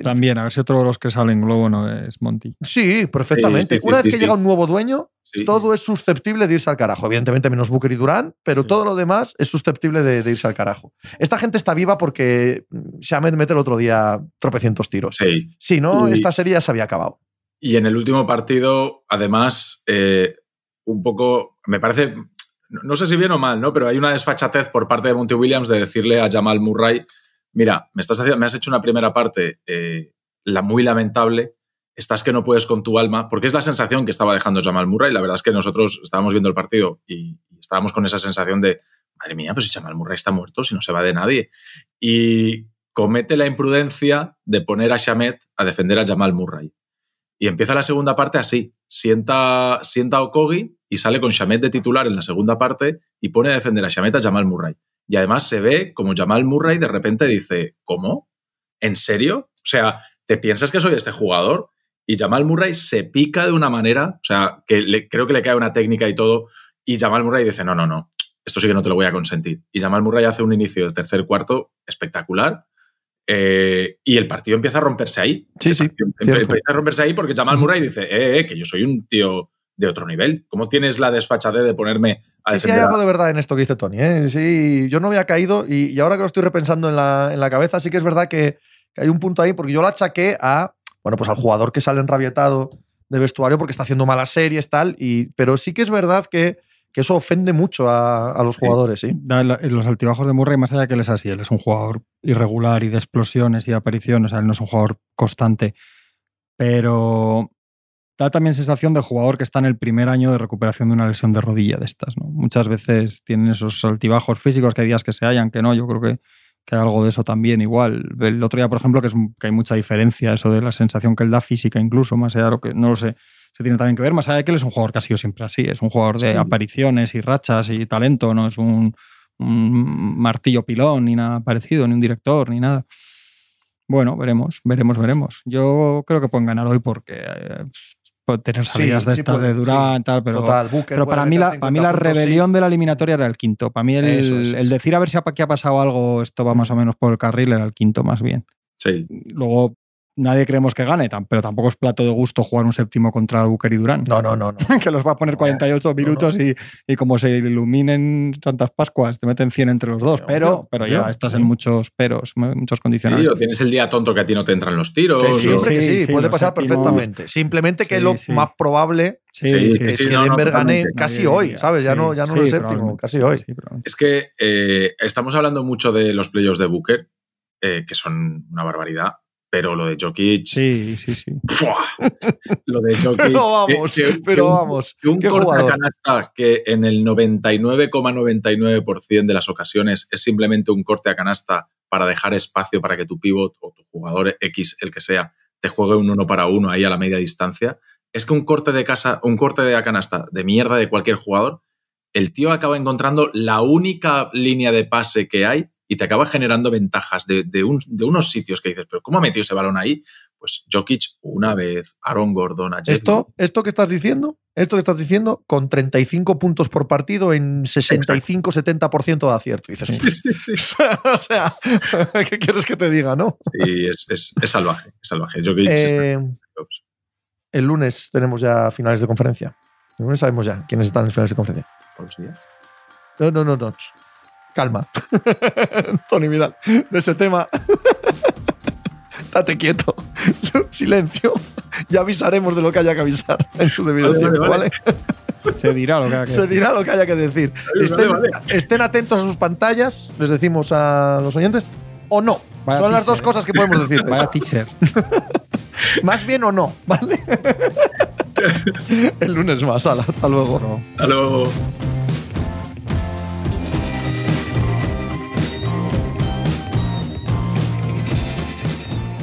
También, a ver si otro de los que salen globo no es Monty. Sí, perfectamente. Sí, sí, sí, Una sí, vez que sí. llega un nuevo dueño, Sí. todo es susceptible de irse al carajo. Evidentemente, menos Booker y Durán, pero Sí. todo lo demás es susceptible de, de irse al carajo. Esta gente está viva porque Shamed mete el otro día tropecientos tiros. Sí. Si no, esta serie ya se había acabado. Y en el último partido, además, eh, un poco, me parece, no sé si bien o mal, ¿no? Pero hay una desfachatez por parte de Monty Williams de decirle a Jamal Murray, mira, me, estás haciendo, me has hecho una primera parte eh, la muy lamentable, estás que no puedes con tu alma, porque es la sensación que estaba dejando Jamal Murray. La verdad es que nosotros estábamos viendo el partido y, y estábamos con esa sensación de, madre mía, pues si Jamal Murray está muerto, si no se va de nadie. Y comete la imprudencia de poner a Shamet a defender a Jamal Murray. Y empieza la segunda parte así. Sienta, sienta a Okogi y sale con Shamet de titular en la segunda parte y pone a defender a Shamet a Jamal Murray. Y además se ve como Jamal Murray de repente dice, ¿cómo? ¿En serio? O sea, ¿te piensas que soy este jugador? Y Jamal Murray se pica de una manera, o sea, que le- creo que le cae una técnica y todo. Y Jamal Murray dice, no, no, no, esto sí que no te lo voy a consentir. Y Jamal Murray hace un inicio del tercer cuarto espectacular. Eh, y el partido empieza a romperse ahí. Sí, sí. Empieza a romperse ahí porque Jamal Murray dice, eh, eh, que yo soy un tío de otro nivel. ¿Cómo tienes la desfachatez de ponerme a Sí, sí, hay algo de verdad en esto que dice Tony. ¿eh? Sí, yo no había caído y, y ahora que lo estoy repensando en la, en la cabeza, sí que es verdad que, que hay un punto ahí, porque yo lo achaqué a, bueno, pues al jugador que sale enrabietado de vestuario porque está haciendo malas series, tal, y, pero sí que es verdad que, que eso ofende mucho a, a los Sí. jugadores, sí. Da la- los altibajos de Murray, más allá que él es así, él es un jugador irregular y de explosiones y de apariciones, o sea, él no es un jugador constante, pero da también sensación de jugador que está en el primer año de recuperación de una lesión de rodilla de estas. ¿no? Muchas veces tienen esos altibajos físicos, que hay días que se hallan, que no, yo creo que, que hay algo de eso también igual. El otro día, por ejemplo, que, es, que hay mucha diferencia, eso de la sensación que él da física incluso, más allá de lo que, no lo sé, se tiene también que ver, más allá de que él es un jugador que ha sido siempre así, es un jugador de Sí. apariciones y rachas y talento, no es un, un martillo pilón ni nada parecido, ni un director, ni nada. Bueno, veremos, veremos, veremos. Yo creo que pueden ganar hoy porque eh, tener Sí, salidas de sí estas puede, de Durán, tal, pero, Total, Booker pero para mí, la, para mí 50 la puntos, rebelión de la eliminatoria era el quinto. Para mí el, Eso es, el eso. decir a ver si aquí ha pasado algo, esto va más o menos por el carril, era el quinto más bien. Sí. Luego nadie creemos que gane, pero tampoco es plato de gusto jugar un séptimo contra Booker y Durán. No, no, no, no. <laughs> que los va a poner No, 48 no, minutos Y, y como se iluminen Santas Pascuas, te meten 100 entre los dos. Pero, pero ya estás sí. en muchos peros, muchos Sí, condicionales. o tienes el día tonto que a ti no te entran los tiros. Que o- siempre que sí, sí, sí, puede pasar séptimos- perfectamente. Simplemente que Sí, lo sí. más probable Sí, Sí, sí, sí, es sí, que no, no, Denver gane totalmente. casi hoy. ¿sabes? Ya Sí, no, ya no sí, el séptimo, casi hoy. Sí. Es que eh, estamos hablando mucho de los playoffs de Booker, eh, que son una barbaridad, pero lo de Jokic. Sí, sí, sí. <laughs> lo de Jokic. pero vamos, pero vamos. un corte canasta que en el 99,99% de las ocasiones es simplemente un corte a canasta para dejar espacio para que tu pivot o tu jugador X, el que sea, te juegue un uno para uno ahí a la media distancia. Es que un corte de casa, un corte de canasta de mierda de cualquier jugador, el tío acaba encontrando la única línea de pase que hay y te acaba generando ventajas de, unos sitios que dices, pero ¿cómo ha metido ese balón ahí? Pues Jokic una vez, Aaron Gordon, a esto, esto que estás diciendo, esto que estás diciendo, con 35 puntos por partido en 65-70% de acierto. dices, sí, sí, sí. <laughs> o sea, <laughs> ¿qué quieres que te diga, no? Sí, es, salvaje, es salvaje. Jokic eh, el lunes tenemos ya finales de conferencia. El lunes sabemos ya quiénes están en finales de conferencia. No, no, no, no calma. <laughs> Tony Vidal, de ese tema. <laughs> Date quieto. <laughs> Silencio. Ya avisaremos de lo que haya que avisar en su debido tiempo, ¿vale? Se dirá lo que haya que Se dirá lo que haya que decir. Estén, atentos a sus pantallas, les decimos a los oyentes, o no. Son las dos cosas que podemos decir. Vaya teaser. más bien o no, ¿vale? El lunes más, hasta luego. Hasta luego.